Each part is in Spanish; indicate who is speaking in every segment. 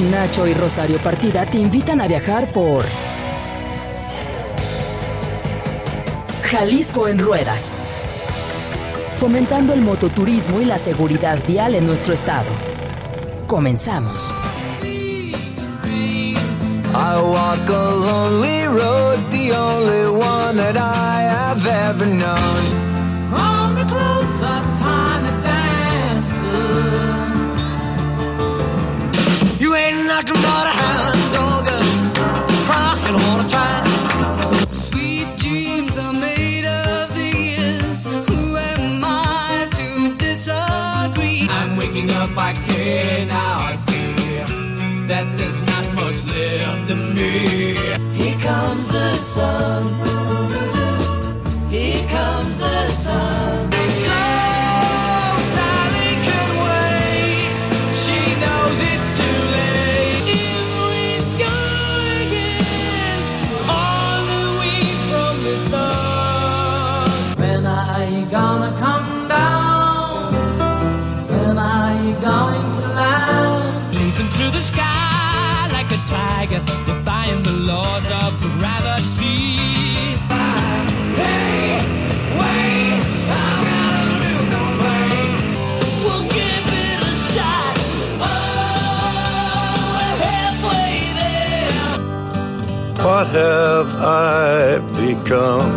Speaker 1: Nacho y Rosario Partida te invitan a viajar por Jalisco en Ruedas, fomentando el mototurismo y la seguridad vial en nuestro estado. Comenzamos. I walk a lonely the only one that I have ever known. Comes the sun. Here comes the sun.
Speaker 2: What have I become?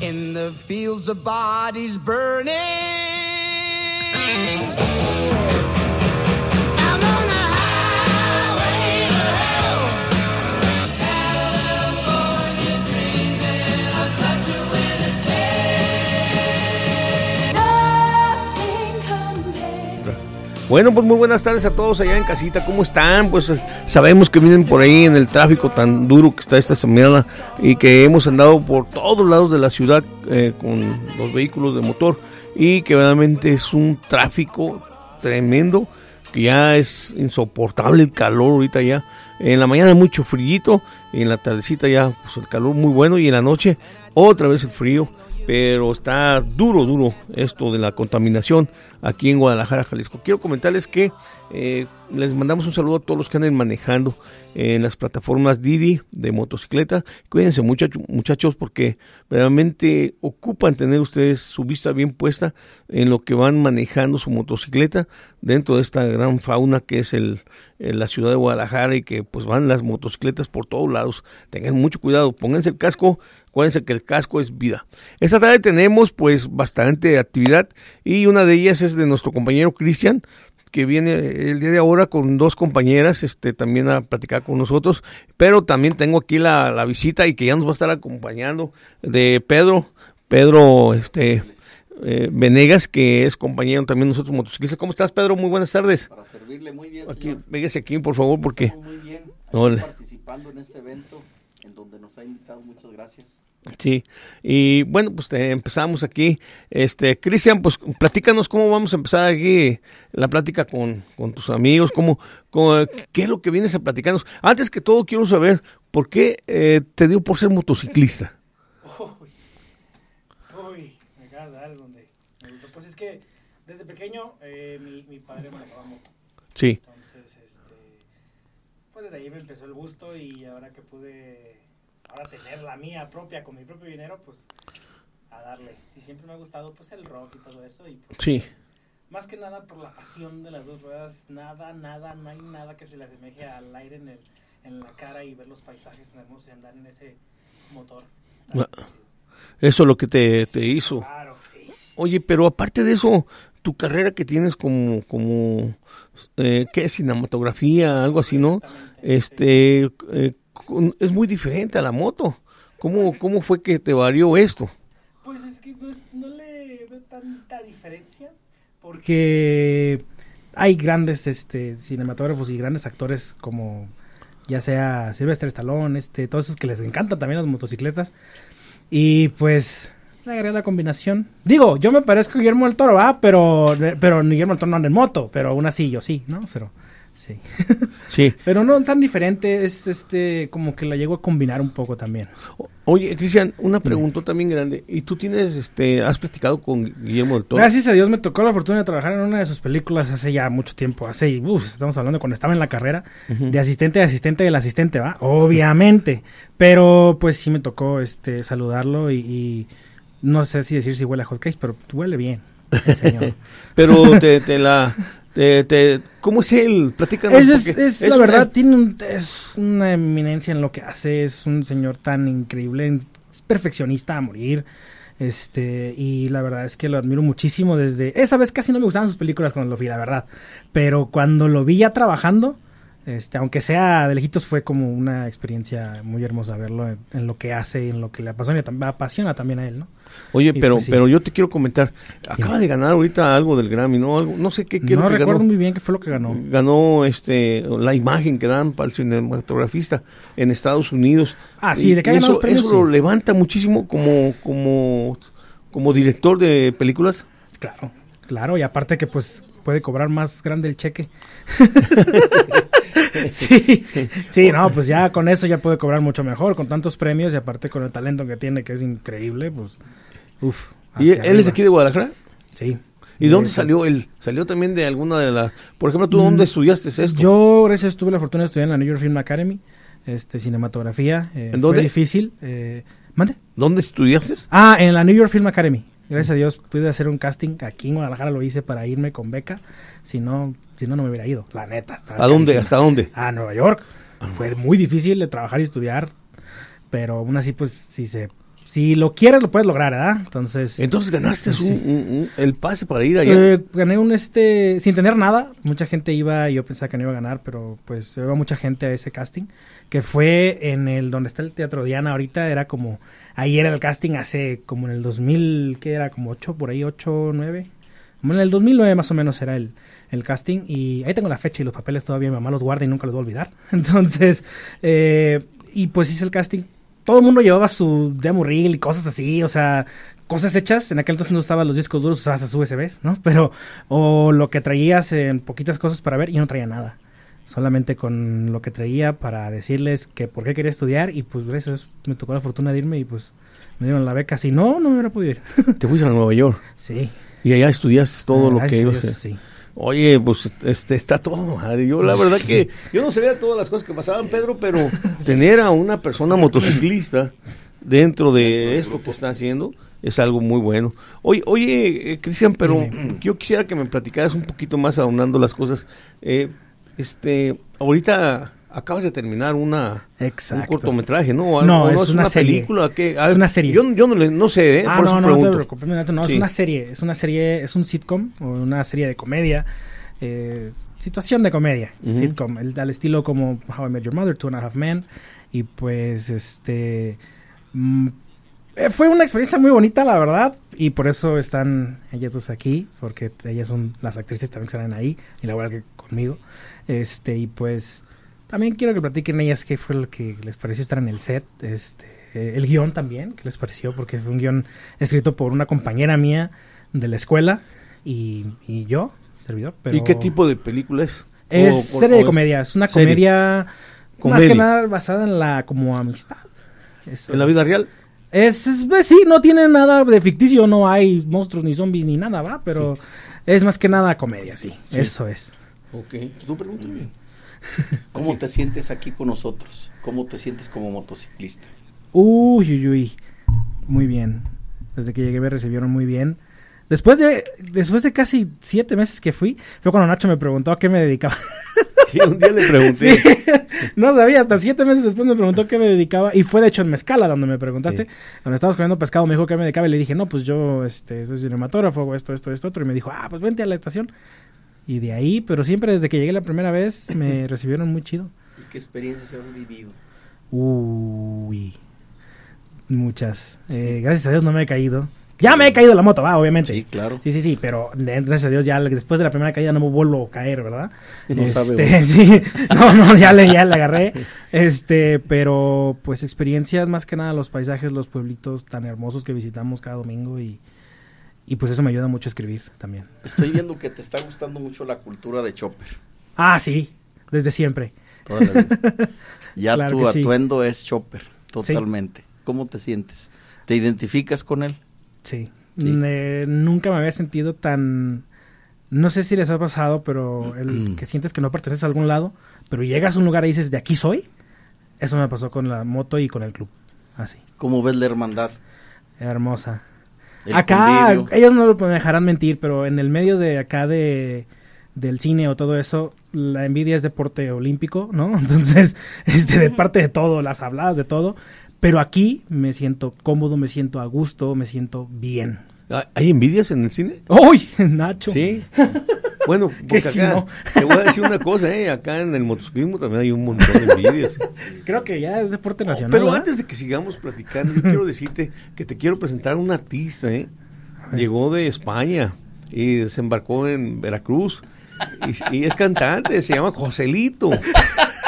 Speaker 2: In the fields of bodies burning Bueno, pues muy buenas tardes a todos allá en casita. ¿Cómo están? Pues eh, sabemos que vienen por ahí en el tráfico tan duro que está esta semana y que hemos andado por todos lados de la ciudad eh, con los vehículos de motor y que realmente es un tráfico tremendo que ya es insoportable el calor ahorita ya. En la mañana mucho y en la tardecita ya pues el calor muy bueno y en la noche otra vez el frío pero está duro, duro esto de la contaminación aquí en Guadalajara, Jalisco. Quiero comentarles que eh, les mandamos un saludo a todos los que anden manejando en las plataformas Didi de motocicleta. Cuídense muchachos, muchachos porque realmente ocupan tener ustedes su vista bien puesta en lo que van manejando su motocicleta dentro de esta gran fauna que es el, la ciudad de Guadalajara y que pues van las motocicletas por todos lados. Tengan mucho cuidado, pónganse el casco Acuérdense que el casco es vida. Esta tarde tenemos pues bastante actividad y una de ellas es de nuestro compañero Cristian que viene el día de ahora con dos compañeras este también a platicar con nosotros, pero también tengo aquí la, la visita y que ya nos va a estar acompañando de Pedro, Pedro este eh, Venegas, que es compañero también de nosotros motociclistas. ¿Cómo estás, Pedro? Muy buenas tardes.
Speaker 3: Para servirle muy bien,
Speaker 2: Aquí, véngase aquí, por favor, porque...
Speaker 3: muy bien, participando en este evento en donde nos ha invitado. Muchas gracias.
Speaker 2: Sí, y bueno, pues empezamos aquí. Este, Cristian, pues platícanos cómo vamos a empezar aquí la plática con, tus amigos, cómo, qué es lo que vienes a platicarnos. Antes que todo, quiero saber por qué eh, te dio por ser motociclista.
Speaker 4: Uy, me acabas de dar donde Pues es que desde pequeño eh, mi, mi, padre manejaba moto.
Speaker 2: Sí.
Speaker 4: Entonces, desde ahí me empezó el gusto y ahora que pude ahora tener la mía propia con mi propio dinero, pues a darle. Sí, siempre me ha gustado pues el rock y todo eso. Y, pues,
Speaker 2: sí.
Speaker 4: Más que nada por la pasión de las dos ruedas, nada, nada, no hay nada que se le asemeje al aire en, el, en la cara y ver los paisajes tan hermosos y andar en ese motor.
Speaker 2: Eso es lo que te, te hizo.
Speaker 4: Claro.
Speaker 2: Oye, pero aparte de eso, tu carrera que tienes como, como eh, ¿qué? Cinematografía, algo así, ¿no? Este, eh, es muy diferente a la moto. ¿Cómo, pues ¿Cómo fue que te varió esto?
Speaker 4: Pues es que no, le veo tanta diferencia porque hay grandes este, cinematógrafos y grandes actores como ya sea Sylvester Stallone, este, todos esos que les encantan también las motocicletas. Y pues agregué la combinación. Digo, yo me parezco a Guillermo del Toro, va, pero, pero Guillermo del Toro no anda en moto, pero aún así yo sí, ¿no? Pero Sí.
Speaker 2: Sí.
Speaker 4: Pero no tan diferente, es este como que la llego a combinar un poco también.
Speaker 2: Oye, Cristian, una pregunta también grande. ¿Y tú tienes, este, has platicado con Guillermo del Toro?
Speaker 4: Gracias a Dios me tocó la fortuna de trabajar en una de sus películas hace ya mucho tiempo, hace, uf, estamos hablando cuando estaba en la carrera, de asistente de asistente del asistente, ¿va? Obviamente. Pero pues sí me tocó este saludarlo y, y no sé si decir si huele a hot cakes, pero huele bien, el señor.
Speaker 2: Pero te, te la... Te, te- ¿Cómo es él? Platícanos.
Speaker 4: Es, es,
Speaker 2: porque
Speaker 4: es
Speaker 2: es
Speaker 4: la
Speaker 2: una-
Speaker 4: verdad, tiene un- es una eminencia en lo que hace, es un señor tan increíble, es perfeccionista a morir. Este, y la verdad es que lo admiro muchísimo desde. Esa vez casi no me gustaban sus películas cuando lo vi, la verdad. Pero cuando lo vi ya trabajando, este, aunque sea de lejitos, fue como una experiencia muy hermosa verlo en, en lo que hace y en lo que le apasiona, apasiona también a él, ¿no?
Speaker 2: Oye,
Speaker 4: Y
Speaker 2: pero,
Speaker 4: pues sí.
Speaker 2: pero yo te quiero comentar. Acaba de ganar ahorita algo del Grammy, ¿no? Algo, no sé qué, qué es
Speaker 4: No
Speaker 2: que
Speaker 4: recuerdo
Speaker 2: ganó.
Speaker 4: muy bien qué fue lo que ganó.
Speaker 2: Ganó este, la imagen que dan para el cinematografista en Estados Unidos.
Speaker 4: Ah, sí, de que ha ganado
Speaker 2: eso,
Speaker 4: los premios,
Speaker 2: eso lo levanta muchísimo como, como, como director de películas.
Speaker 4: Claro, claro, y aparte que pues puede cobrar más grande el cheque. sí, sí, no, pues ya con eso ya puede cobrar mucho mejor, con tantos premios y aparte con el talento que tiene, que es increíble, pues, uff.
Speaker 2: ¿Y él es aquí de Guadalajara?
Speaker 4: Sí.
Speaker 2: ¿Y dónde salió él? ¿Salió también de alguna de las... Por ejemplo, ¿tú dónde
Speaker 4: Mm,
Speaker 2: estudiaste esto?
Speaker 4: Yo, gracias, tuve la fortuna de estudiar en la New York Film Academy, este, cinematografía. eh,
Speaker 2: ¿En dónde?
Speaker 4: Fue difícil. Eh, ¿Mande?
Speaker 2: ¿Dónde estudiaste?
Speaker 4: Ah, en la New York Film Academy. Gracias a Dios pude hacer un casting aquí en Guadalajara, lo hice para irme con beca. Si no, si no, no me hubiera ido, la neta.
Speaker 2: ¿A dónde?
Speaker 4: carísimo.
Speaker 2: ¿Hasta dónde?
Speaker 4: A Nueva York. Fue muy difícil de trabajar y estudiar, pero aún así, pues, si se, si lo quieres, lo puedes lograr, ¿verdad? Entonces,
Speaker 2: Entonces ganaste
Speaker 4: Sí.
Speaker 2: un- un- un- el pase para ir allá.
Speaker 4: eh, gané un este, sin tener nada. Mucha gente iba, y yo pensaba que no iba a ganar, pero pues iba mucha gente a ese casting, que fue en el donde está el Teatro Diana ahorita, era como, ahí era el casting hace como en el 2000, que era como 8, por ahí 8, 9. Como en el 2009 más o menos era el, el casting y ahí tengo la fecha y los papeles todavía mi mamá los guarda y nunca los voy a olvidar. Entonces, eh, y pues hice el casting. Todo el mundo llevaba su demo reel y cosas así, o sea, cosas hechas. En aquel entonces no estaban los discos duros, usabas sus USBs, ¿no? Pero, o lo que traías en poquitas cosas para ver, yo no traía nada. Solamente con lo que traía para decirles que por qué quería estudiar y pues gracias me tocó la fortuna de irme y pues me dieron la beca. Si no, no me hubiera podido ir.
Speaker 2: Te fuiste a Nueva York
Speaker 4: sí.
Speaker 2: y allá estudiaste todo lo
Speaker 4: Gracias
Speaker 2: que ellos...
Speaker 4: Dios, sí.
Speaker 2: Oye, pues este está todo madre. Yo la verdad que yo no sabía todas las cosas que pasaban, Pedro, pero tener a una persona motociclista dentro de esto que está haciendo es algo muy bueno. Oye, oye, eh, Cristian, pero
Speaker 4: Dime.
Speaker 2: yo quisiera que me platicaras un poquito más ahondando las cosas. Eh, este, ahorita acabas de terminar una
Speaker 4: Exacto.
Speaker 2: un cortometraje, ¿no? O algo,
Speaker 4: No,
Speaker 2: ¿o
Speaker 4: es una serie.
Speaker 2: película que
Speaker 4: Es una serie.
Speaker 2: Yo, yo no, le- no sé, ¿eh?
Speaker 4: Ah,
Speaker 2: por
Speaker 4: no,
Speaker 2: eso
Speaker 4: no, no te
Speaker 2: pregunto.
Speaker 4: preocupes, no,
Speaker 2: Sí.
Speaker 4: es una serie, es una serie, es un sitcom, o una serie de comedia, eh, situación de comedia,
Speaker 2: Ujú.
Speaker 4: sitcom, el, al estilo como How I Met Your Mother, Two and a Half Men, y pues, este, mm, eh, fue una experiencia muy bonita, la verdad, y por eso están ellas dos aquí, porque ellas son las actrices también que salen ahí, y la verdad que conmigo, este, y pues, también quiero que platiquen ellas qué fue lo que les pareció estar en el set, este, el guion también, qué les pareció, porque fue un guion escrito por una compañera mía de la escuela y, y yo, servidor. Pero
Speaker 2: ¿Y qué tipo de película es?
Speaker 4: Es
Speaker 2: O-
Speaker 4: serie
Speaker 2: o
Speaker 4: de comedia, es una
Speaker 2: serie.
Speaker 4: comedia, más que nada basada en la como amistad. Eso
Speaker 2: ¿En la
Speaker 4: es.
Speaker 2: vida real?
Speaker 4: Es, es- pues, sí, no tiene nada de ficticio, no hay monstruos ni zombies ni nada, ¿va? Pero es más que nada comedia, sí,
Speaker 2: Sí.
Speaker 4: eso es.
Speaker 2: Ok, tú pregúntame.
Speaker 3: ¿Cómo te sientes aquí con nosotros? ¿Cómo te sientes como motociclista?
Speaker 4: Uy, uy, uy. Muy bien. Desde que llegué me recibieron muy bien. Después de, después de casi siete meses que fui, fue cuando Nacho me preguntó a qué me dedicaba.
Speaker 2: Sí, un día le pregunté.
Speaker 4: Sí. no sabía, hasta siete meses después me preguntó qué me dedicaba. Y fue de hecho en Mezcala donde me preguntaste.
Speaker 2: Sí.
Speaker 4: Cuando estábamos comiendo pescado me dijo qué me dedicaba y le dije, no, pues yo este, soy cinematógrafo, hago esto, esto, esto, otro. Y me dijo, ah, pues vente a la estación. Y de ahí, pero siempre desde que llegué la primera vez me recibieron muy chido.
Speaker 3: ¿Y qué experiencias has vivido?
Speaker 4: Uy, muchas. Eh, gracias a Dios no me he caído. Ya me he caído la moto, va, obviamente.
Speaker 3: Sí, claro.
Speaker 4: Sí, sí, sí, pero gracias a Dios ya después de la primera caída no me vuelvo a caer, ¿verdad?
Speaker 3: No sabe
Speaker 4: Este,
Speaker 3: uno.
Speaker 4: sí, no, no, ya le, ya le agarré. Este, pero pues experiencias más que nada los paisajes, los pueblitos tan hermosos que visitamos cada domingo y, y pues eso me ayuda mucho a escribir también.
Speaker 3: Estoy viendo que te está gustando mucho la cultura de Chopper.
Speaker 4: Ah, sí, desde siempre.
Speaker 5: Ya
Speaker 4: Claro
Speaker 5: tu
Speaker 4: sí.
Speaker 5: atuendo es Chopper, totalmente. ¿Cómo te sientes? ¿Te identificas con él?
Speaker 4: Sí.
Speaker 5: Sí.
Speaker 4: Mm, eh, nunca me había sentido tan... No sé si les ha pasado, pero el que sientes que no perteneces a algún lado, pero llegas a un lugar y dices, de aquí soy. Eso me pasó con la moto y con el club. Así.
Speaker 5: ¿Cómo ves la hermandad?
Speaker 4: Hermosa.
Speaker 5: El
Speaker 4: acá,
Speaker 5: convivio?
Speaker 4: ellos no me dejarán mentir, pero en el medio de acá de del cine o todo eso, la envidia es deporte olímpico, ¿no? Entonces, este, de parte de todo, las habladas de todo. Pero aquí me siento cómodo, me siento a gusto, me siento bien.
Speaker 2: ¿Ah, ¿Hay envidias en el cine?
Speaker 4: ¡Uy, Nacho!
Speaker 2: Sí. Bueno,
Speaker 4: Que
Speaker 2: porque
Speaker 4: si
Speaker 2: acá,
Speaker 4: no.
Speaker 2: te voy a decir una cosa, ¿eh? Acá en el motociclismo también hay un montón de envidias.
Speaker 4: Creo que ya es deporte nacional.
Speaker 2: Pero
Speaker 4: ¿verdad?
Speaker 2: antes de que sigamos platicando, yo quiero decirte que te quiero presentar a un artista, ¿eh? Llegó de España y desembarcó en Veracruz y, y es cantante, se llama Joselito.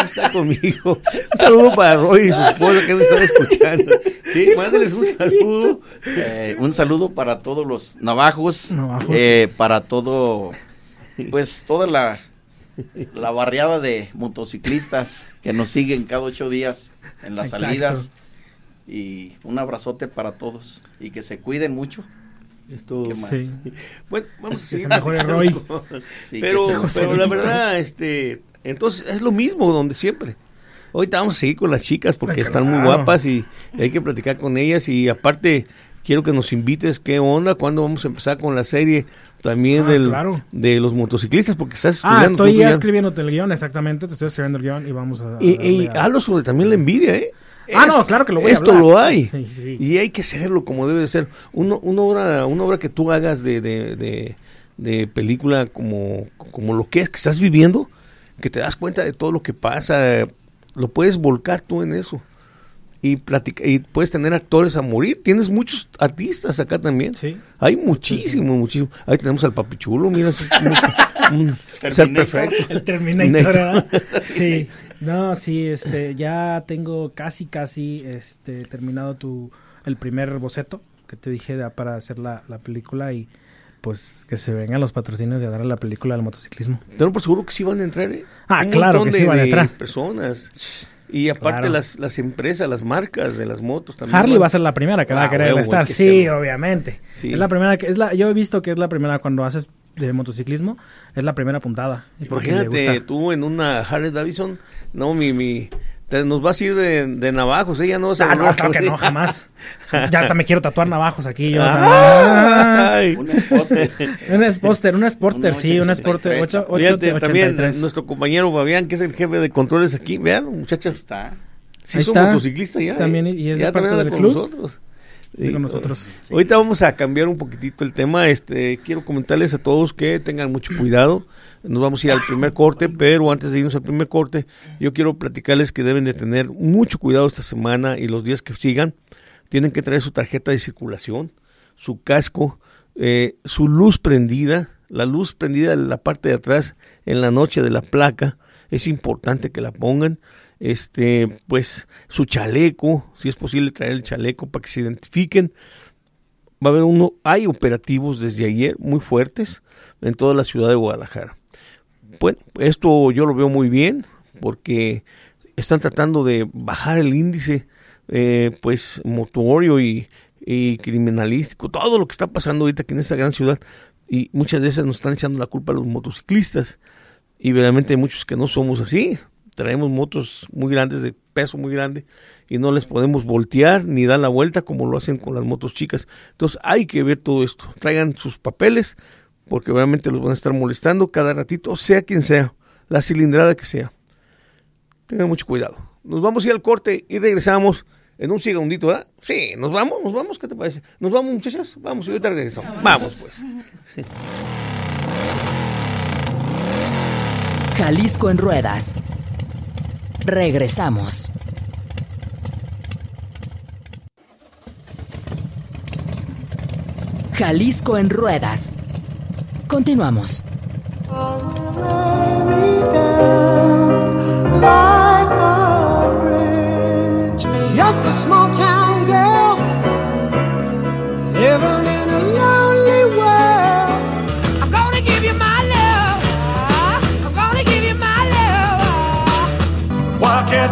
Speaker 2: Está conmigo. Un saludo para Roy y su esposa que nos están escuchando. Sí, mándenles un saludo.
Speaker 5: Eh, un saludo para todos los navajos,
Speaker 4: Navajos.
Speaker 5: eh, para todo, pues toda la, la barriada de motociclistas que nos siguen cada ocho días en las
Speaker 4: Exacto.
Speaker 5: salidas. Y un abrazote para todos y que se cuiden mucho.
Speaker 2: Esto,
Speaker 5: ¿Qué más?
Speaker 4: Sí.
Speaker 2: Bueno, vamos a
Speaker 4: Que
Speaker 2: seguir
Speaker 4: se mejore
Speaker 2: platicando.
Speaker 4: Roy.
Speaker 5: Sí,
Speaker 2: pero, pero la verdad, este, entonces es lo mismo donde siempre. Ahorita vamos a seguir con las chicas porque
Speaker 4: Ah,
Speaker 2: están muy guapas y hay que platicar con ellas y aparte quiero que nos invites qué onda, cuándo vamos a empezar con la serie también
Speaker 4: Ah,
Speaker 2: del,
Speaker 4: claro.
Speaker 2: de los motociclistas porque estás
Speaker 4: Ah, estoy ya escribiendo el guion, exactamente. Te estoy escribiendo el guion y vamos a.
Speaker 2: Y, y
Speaker 4: a-
Speaker 2: hablo sobre también la envidia, ¿eh?
Speaker 4: Ah, no, claro que lo voy a
Speaker 2: Esto lo hay.
Speaker 4: Sí, sí.
Speaker 2: Y hay que hacerlo como debe de ser. Uno, una, obra, una obra que tú hagas de, de, de, de película como, como lo que es, que estás viviendo, que te das cuenta de todo lo que pasa, lo puedes volcar tú en eso. Y, platica, y puedes tener actores a morir. Tienes muchos artistas acá también.
Speaker 4: Sí.
Speaker 2: Hay muchísimos, muchísimos. Ahí tenemos al Papichulo, mira. ser perfecto.
Speaker 4: El Terminator. Sí. No, sí, este, ya tengo casi, casi, este, terminado tu, el primer boceto que te dije de- para hacer la, la película y pues que se vengan los patrocinios de dar a la película del motociclismo.
Speaker 2: Tengo por seguro que sí van a entrar, ¿eh?
Speaker 4: Ah,
Speaker 2: Un
Speaker 4: claro que sí van a entrar.
Speaker 2: personas. Y aparte
Speaker 4: Claro.
Speaker 2: las, las empresas, las marcas de las motos también.
Speaker 4: Harley
Speaker 2: van-
Speaker 4: va a ser la primera que va
Speaker 2: Ah,
Speaker 4: a querer
Speaker 2: huevo,
Speaker 4: estar.
Speaker 2: que
Speaker 4: Sí, obviamente.
Speaker 2: Sí.
Speaker 4: Es la primera que es la yo he visto que es la primera cuando haces de motociclismo, es la primera puntada.
Speaker 2: Imagínate tú en una Harley Davidson, no, mi, mi, te- nos vas a ir de, de navajos, ella no vas a
Speaker 4: Ah, no, claro que no, jamás. Ya hasta me quiero tatuar navajos aquí yo.
Speaker 2: Ay.
Speaker 5: Un esposo.
Speaker 4: Un Sportster, un Sportster,
Speaker 5: Un
Speaker 4: sí, un Sportster
Speaker 5: 883.
Speaker 4: 8,
Speaker 2: Fíjate, también
Speaker 4: 83.
Speaker 2: nuestro compañero Fabián, que es el jefe de controles aquí, vean, muchachas,
Speaker 5: Está.
Speaker 2: sí
Speaker 4: Ahí
Speaker 2: son
Speaker 4: está.
Speaker 2: motociclistas ya.
Speaker 4: También,
Speaker 2: ¿eh?
Speaker 4: y es de
Speaker 2: ya
Speaker 4: parte
Speaker 2: también
Speaker 4: del club.
Speaker 2: con nosotros.
Speaker 4: Sí, con nosotros.
Speaker 2: Ahorita vamos a cambiar un poquitito el tema. Este, quiero comentarles a todos que tengan mucho cuidado. Nos vamos a ir al primer corte, pero antes de irnos al primer corte, yo quiero platicarles que deben de tener mucho cuidado esta semana y los días que sigan. Tienen que traer su tarjeta de circulación, su casco, eh, su luz prendida, la luz prendida en la parte de atrás en la noche de la placa. Es importante que la pongan este pues su chaleco si es posible traer el chaleco para que se identifiquen. Va a haber uno hay operativos desde ayer muy fuertes en toda la ciudad de Guadalajara. Bueno esto yo lo veo muy bien porque están tratando de bajar el índice eh, pues motorio y, criminalístico todo lo que está pasando ahorita aquí en esta gran ciudad. Y muchas veces nos están echando la culpa a los motociclistas. Y realmente hay muchos que no somos así. Traemos motos muy grandes, de peso muy grande, y no les podemos voltear ni dar la vuelta como lo hacen con las motos chicas. Entonces hay que ver todo esto. Traigan sus papeles, porque obviamente los van a estar molestando cada ratito, sea quien sea, la cilindrada que sea. Tengan mucho cuidado. Nos vamos a ir al corte y regresamos en un segundito, ¿verdad? Sí, nos vamos, nos vamos, ¿qué te parece? ¿Nos vamos, muchachas? Vamos, y ahorita regresamos. Vamos, pues.
Speaker 6: Jalisco en ruedas. Regresamos. Jalisco en ruedas. Continuamos.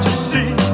Speaker 1: You see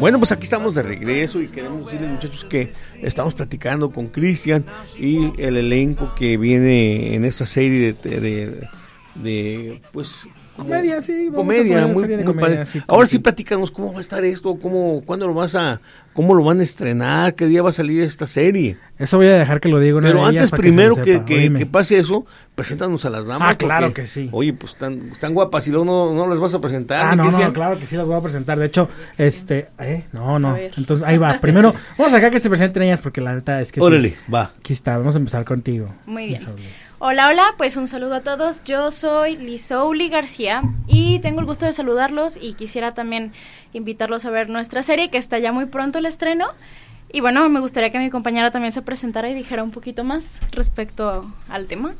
Speaker 2: Bueno, pues aquí estamos de regreso y queremos decirles muchachos que estamos platicando con Cristian y el elenco que viene en esta serie de, de, de, pues
Speaker 4: Comedia, sí, vamos
Speaker 2: comedia, muy,
Speaker 4: serie de
Speaker 2: muy
Speaker 4: comedia,
Speaker 2: padre.
Speaker 4: sí,
Speaker 2: Ahora sí platícanos cómo va a estar esto, cómo, cuándo lo vas a, cómo lo van a estrenar, qué día va a salir esta serie.
Speaker 4: Eso voy a dejar que lo diga una
Speaker 2: Pero antes
Speaker 4: que
Speaker 2: primero que, que, pase eso, preséntanos a las damas.
Speaker 4: Ah, claro
Speaker 2: porque,
Speaker 4: que sí.
Speaker 2: Oye, pues están, están guapas y luego no, no las vas a presentar.
Speaker 4: Ah, no, no, claro que sí las voy a presentar. De hecho, este, eh, no, no. Entonces ahí va. Primero, vamos a dejar que se presenten ellas porque la neta es que sí.
Speaker 2: Órale, va.
Speaker 4: Aquí está, vamos a empezar contigo.
Speaker 7: Muy bien. Hola, hola, pues un saludo a todos. Yo soy Lisouli García y tengo el gusto de saludarlos y quisiera también invitarlos a ver nuestra serie que está ya muy pronto el estreno. Y bueno, me gustaría que mi compañera también se presentara y dijera un poquito más respecto al tema.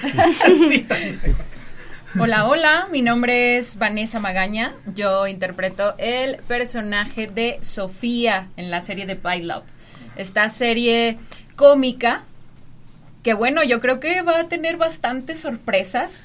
Speaker 8: Hola, hola, mi nombre es Vanessa Magaña. Yo interpreto el personaje de Sofía en la serie de Love. Esta serie cómica que bueno, yo creo que va a tener bastantes sorpresas.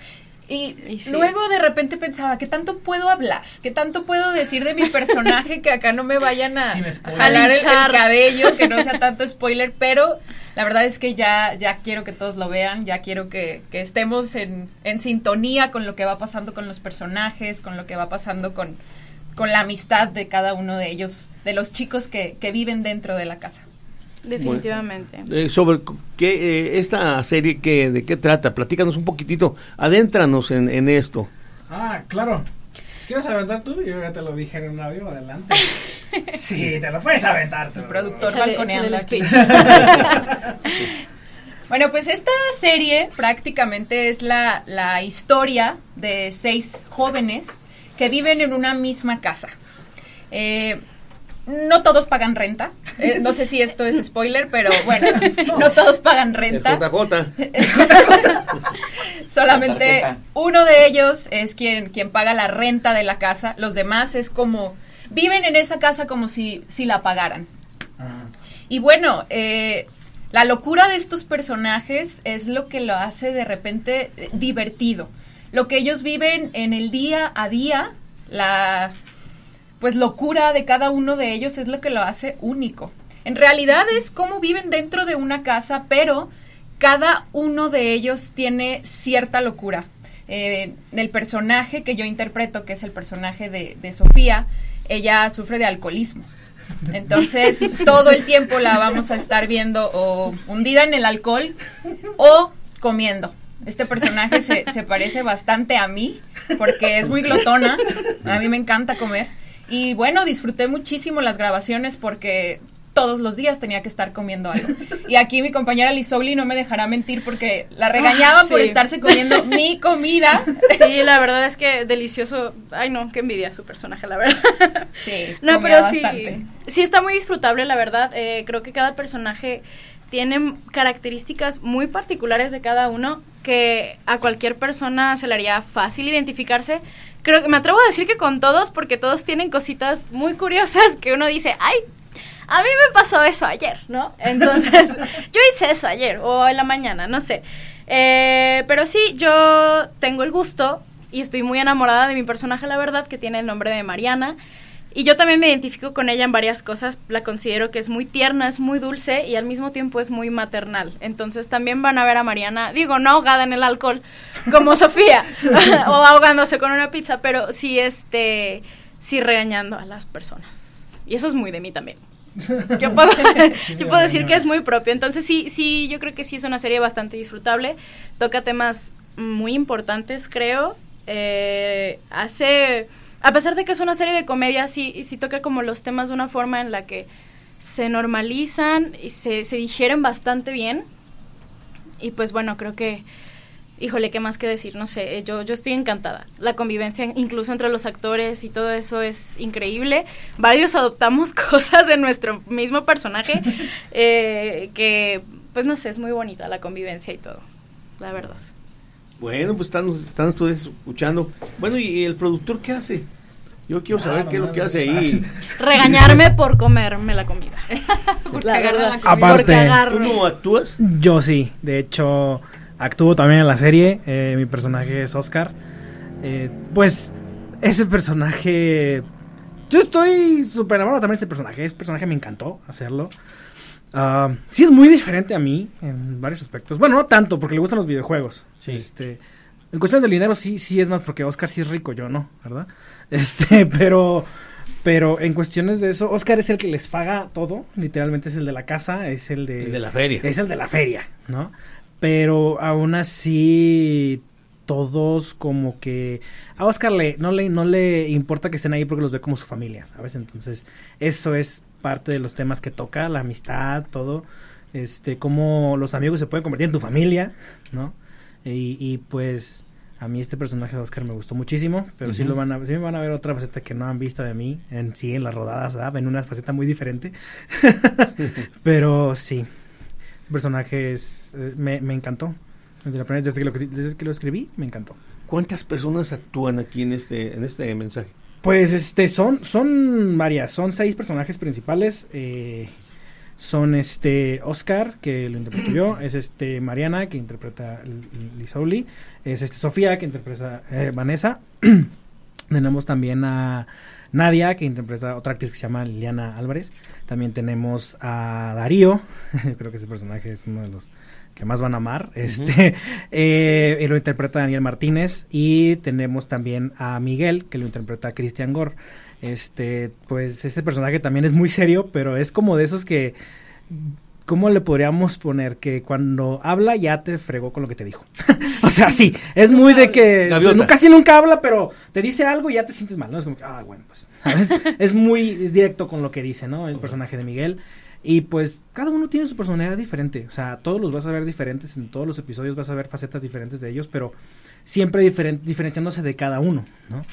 Speaker 8: Y,
Speaker 7: Y sí.
Speaker 8: luego de repente pensaba, ¿qué tanto puedo hablar? ¿Qué tanto puedo decir de mi personaje que acá no me vayan a jalar el, cabello, que no sea tanto spoiler? Pero la verdad es que ya, ya quiero que todos lo vean, ya quiero que, que estemos en, en sintonía con lo que va pasando con los personajes, con lo que va pasando con, con la amistad de cada uno de ellos, de los chicos que, que viven dentro de la casa.
Speaker 7: Definitivamente.
Speaker 2: Eh, sobre qué, eh, esta serie, que, ¿de qué trata? Platícanos un poquitito, adéntranos en, en esto.
Speaker 4: Ah, claro. ¿Quieres aventar tú? Yo ya te lo dije en un audio, adelante. sí, te lo puedes aventar tú.
Speaker 8: El productor balconeando aquí.
Speaker 7: speech.
Speaker 8: Bueno, pues esta serie prácticamente es la, la historia de seis jóvenes que viven en una misma casa. Eh, no todos pagan renta. Eh, no sé si esto es spoiler, pero bueno, no todos pagan renta.
Speaker 2: El JJ.
Speaker 8: Solamente uno de ellos es quien, quien paga la renta de la casa. Los demás es como viven en esa casa como si, si la pagaran. Y bueno, eh, la locura de estos personajes es lo que lo hace de repente eh, divertido. Lo que ellos viven en el día a día, la pues locura de cada uno de ellos es lo que lo hace único. En realidad es cómo viven dentro de una casa, pero cada uno de ellos tiene cierta locura. Eh, el personaje que yo interpreto, que es el personaje de, de Sofía, ella sufre de alcoholismo. Entonces, todo el tiempo la vamos a estar viendo o hundida en el alcohol o comiendo. Este personaje se, se parece bastante a mí porque es muy glotona. A mí me encanta comer. Y bueno, disfruté muchísimo las grabaciones porque todos los días tenía que estar comiendo algo. Y aquí mi compañera Lisouli no me dejará mentir porque la regañaban
Speaker 7: Ah,
Speaker 8: por estarse comiendo mi comida.
Speaker 7: Sí, la verdad es que delicioso. Ay, no, qué envidia su personaje, la verdad.
Speaker 8: Sí,
Speaker 7: No, pero sí. Sí, está muy disfrutable, la verdad. Eh, creo que cada personaje tiene características muy particulares de cada uno que a cualquier persona se le haría fácil identificarse. Creo que me atrevo a decir que con todos, porque todos tienen cositas muy curiosas que uno dice, ay, a mí me pasó eso ayer, ¿no? Entonces, yo hice eso ayer o en la mañana, no sé. Eh, pero sí, yo tengo el gusto y estoy muy enamorada de mi personaje, la verdad, que tiene el nombre de Mariana. Y yo también me identifico con ella en varias cosas. La considero que es muy tierna, es muy dulce y al mismo tiempo es muy maternal. Entonces también van a ver a Mariana, digo, no ahogada en el alcohol, como Sofía, o ahogándose con una pizza, pero sí, este, sí regañando a las personas. Y eso es muy de mí también. Yo puedo, yo puedo decir que es muy propio. Entonces sí, sí, yo creo que sí es una serie bastante disfrutable. Toca temas muy importantes, creo. Eh, hace, a pesar de que es una serie de comedia, sí, sí toca como los temas de una forma en la que se normalizan y se, se digieren bastante bien. Y pues bueno, creo que híjole, ¿qué más que decir? No sé, eh, yo, yo estoy encantada. La convivencia incluso entre los actores y todo eso es increíble. Varios adoptamos cosas de nuestro mismo personaje eh, que, pues no sé, es muy bonita la convivencia y todo, la verdad.
Speaker 2: Bueno, pues están, están ustedes escuchando. Bueno, ¿y el productor qué hace? Yo quiero saber qué es lo que hace ahí.
Speaker 7: Regañarme por comerme la comida. la
Speaker 8: agarra
Speaker 7: verdad.
Speaker 8: la comida.
Speaker 4: Aparte-
Speaker 7: por
Speaker 2: ¿Tú no actúas?
Speaker 4: Yo sí, de hecho, actúo también en la serie. eh, mi personaje es Oscar. Eh, pues, ese personaje. Yo estoy súper enamorado también de ese personaje. Ese personaje me encantó hacerlo. Ah, sí, es muy diferente a mí en varios aspectos. Bueno, no tanto, porque le gustan los videojuegos.
Speaker 2: Sí.
Speaker 4: Este, en cuestiones del dinero, sí, sí es más, porque Oscar sí es rico, yo no, ¿verdad? Este, pero. Pero en cuestiones de eso, Oscar es el que les paga todo, literalmente es el de la casa, es el de,
Speaker 2: El de la feria.
Speaker 4: es el de la feria, ¿no? Pero aún así todos como que a Oscar le no le no le importa que estén ahí porque los ve como su familia, ¿sabes? Entonces, eso es parte de los temas que toca, la amistad, todo, este cómo los amigos se pueden convertir en tu familia, ¿no? Y, y, pues a mí este personaje de Oscar me gustó muchísimo, pero sí lo van a sí me van a ver otra faceta que no han visto de mí en sí en las rodadas, ¿verdad? En una faceta muy diferente. pero sí, el personaje es, eh, me, me encantó. Desde, la primera, desde, que lo, desde que lo escribí, me encantó.
Speaker 2: ¿Cuántas personas actúan aquí en este, en este mensaje?
Speaker 4: Pues este, son, son varias, son seis personajes principales. eh, son este Oscar, que lo interpreto yo, es este Mariana, que interpreta L- Lisauli, es este Sofía, que interpreta eh, Vanessa. tenemos también a Nadia, que interpreta otra actriz que se llama Liliana Álvarez. También tenemos a Darío, creo que ese personaje es uno de los que más van a amar. Este, eh, y lo interpreta Daniel Martínez. Y tenemos también a Miguel, que lo interpreta Christian Gore. Este, pues este personaje también es muy serio, pero es como de esos que. ¿Cómo le podríamos poner? Que cuando habla ya te fregó con lo que te dijo. o sea, sí, es muy de que no- casi nunca habla, pero te dice algo y ya te sientes mal, ¿no? Es como que, ah, bueno, pues, ¿sabes? es muy es directo con lo que dice, ¿no? El personaje de Miguel. Y pues cada uno tiene su personalidad diferente. O sea, todos los vas a ver diferentes, en todos los episodios vas a ver facetas diferentes de ellos, pero siempre diferen- diferenciándose de cada uno, ¿no?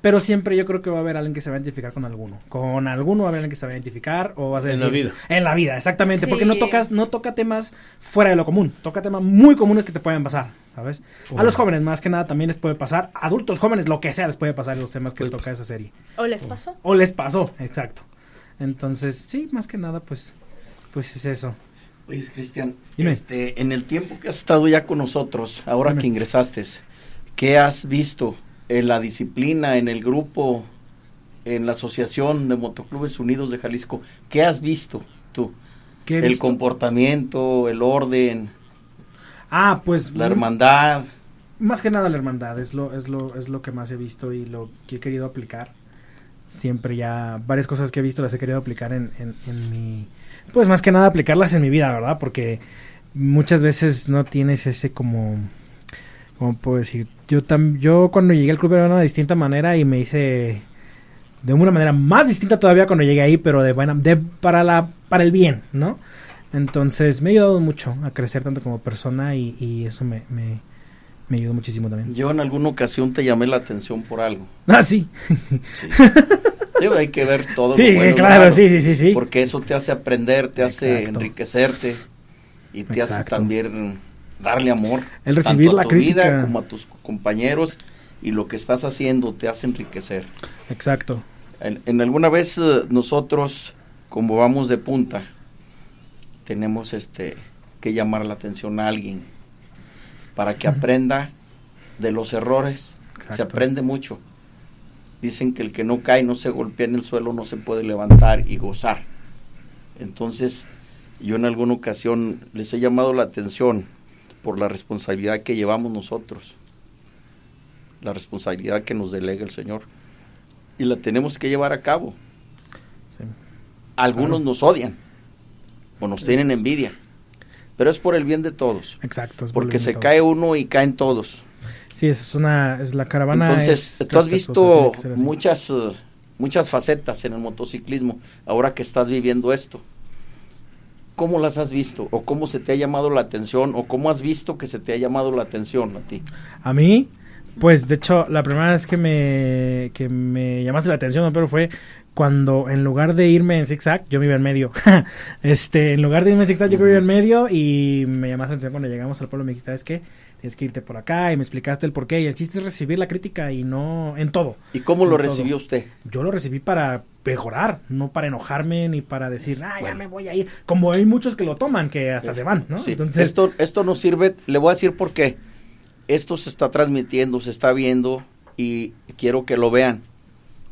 Speaker 4: Pero siempre yo creo que va a haber alguien que se va a identificar con alguno. Con alguno va a haber alguien que se va a identificar o vas a
Speaker 2: En la vida.
Speaker 4: En la vida, exactamente. Porque no tocas, no toca temas fuera de lo común. Toca temas muy comunes que te pueden pasar, ¿sabes? A los jóvenes más que nada también les puede pasar. Adultos jóvenes, lo que sea les puede pasar los temas que toca esa serie.
Speaker 7: ¿O les pasó?
Speaker 4: O les pasó, exacto. Entonces, sí, más que nada, pues, pues es eso.
Speaker 5: Oye, Cristian, este, en el tiempo que has estado ya con nosotros, ahora
Speaker 4: Dime.
Speaker 5: que ingresaste, ¿qué has visto en la disciplina, en el grupo, en la Asociación de Motoclubes Unidos de Jalisco? ¿Qué has visto tú?
Speaker 4: ¿Qué
Speaker 5: El
Speaker 4: visto?
Speaker 5: comportamiento, el orden,
Speaker 4: Ah, pues
Speaker 5: la hermandad.
Speaker 4: más que nada la hermandad es lo es lo es lo que más he visto y lo que he querido aplicar. Siempre ya varias cosas que he visto las he querido aplicar en, en, en mi pues más que nada aplicarlas en mi vida, ¿verdad? Porque muchas veces no tienes ese como ¿cómo puedo decir? Yo tam, yo cuando llegué al club era de una distinta manera y me hice de una manera más distinta todavía cuando llegué ahí, pero de buena de para la para el bien, ¿no? Entonces me ha ayudado mucho a crecer tanto como persona y, y eso me, me, me ayudó muchísimo también.
Speaker 5: Yo en alguna ocasión te llamé la atención por algo.
Speaker 4: Ah, sí.
Speaker 5: Sí. Hay que ver todo.
Speaker 4: Sí,
Speaker 5: bueno
Speaker 4: claro, sí, sí, sí, sí.
Speaker 5: Porque eso te hace aprender, te hace enriquecerte y te hace también darle amor.
Speaker 4: El recibir
Speaker 5: tanto
Speaker 4: la
Speaker 5: a tu
Speaker 4: crítica.
Speaker 5: vida como a tus compañeros y lo que estás haciendo te hace enriquecer.
Speaker 4: Exacto.
Speaker 5: En, en alguna vez eh, nosotros, como vamos de punta, tenemos este que llamar la atención a alguien para que aprenda de los errores. Se aprende mucho. Dicen que el que no cae, no se golpea en el suelo, no se puede levantar y gozar. Entonces, yo en alguna ocasión les he llamado la atención por la responsabilidad que llevamos nosotros, la responsabilidad que nos delega el Señor. Y la tenemos que llevar a cabo.
Speaker 4: Sí.
Speaker 5: Algunos
Speaker 4: Claro.
Speaker 5: nos odian o nos tienen envidia, pero es por el bien de todos.
Speaker 4: Exacto. es por
Speaker 5: Porque se cae uno y caen todos.
Speaker 4: Sí, es una es la caravana
Speaker 5: Entonces,
Speaker 4: es
Speaker 5: tú has visto muchas eh, muchas facetas en el motociclismo ahora que estás viviendo esto. ¿Cómo las has visto? ¿O cómo se te ha llamado la atención? ¿O cómo has visto que se te ha llamado la atención a ti?
Speaker 4: A mí, pues de hecho, la primera vez que me, que me llamaste la atención, don Pedro, fue cuando en lugar de irme en zigzag, yo me iba en medio. este, en lugar de irme en zigzag, yo me iba en medio y me llamaste la atención cuando llegamos al pueblo. Me dijiste, ¿sabes qué? Tienes que irte por acá y me explicaste el porqué. Y el chiste es recibir la crítica y no en todo.
Speaker 5: ¿Y cómo lo
Speaker 4: todo.
Speaker 5: recibió usted?
Speaker 4: Yo lo recibí para mejorar, no para enojarme ni para decir, ah, ya me voy a ir. Como hay muchos que lo toman, que hasta se van, ¿no?
Speaker 5: Sí,
Speaker 4: Entonces,
Speaker 5: esto, esto nos sirve, le voy a decir por qué. Esto se está transmitiendo, se está viendo y quiero que lo vean,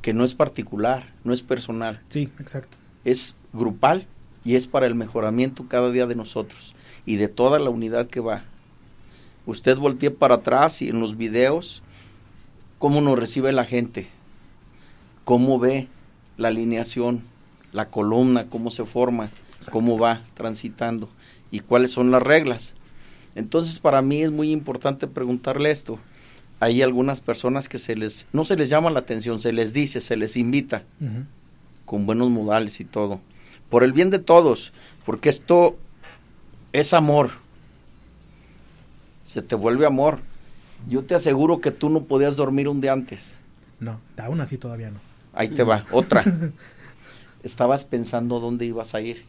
Speaker 5: que no es particular, no es personal,
Speaker 4: sí, exacto.
Speaker 5: es grupal y es para el mejoramiento cada día de nosotros y de toda la unidad que va. Usted voltee para atrás y en los videos, cómo nos recibe la gente, cómo ve la alineación, la columna, cómo se forma, cómo va transitando y cuáles son las reglas. Entonces para mí es muy importante preguntarle esto. Hay algunas personas que se les, no se les llama la atención, se les dice, se les invita con buenos modales y todo. Por el bien de todos, porque esto es amor. Se te vuelve amor. Yo te aseguro que tú no podías dormir un día antes.
Speaker 4: No, aún así todavía no.
Speaker 5: Ahí te va, otra. Estabas pensando dónde ibas a ir,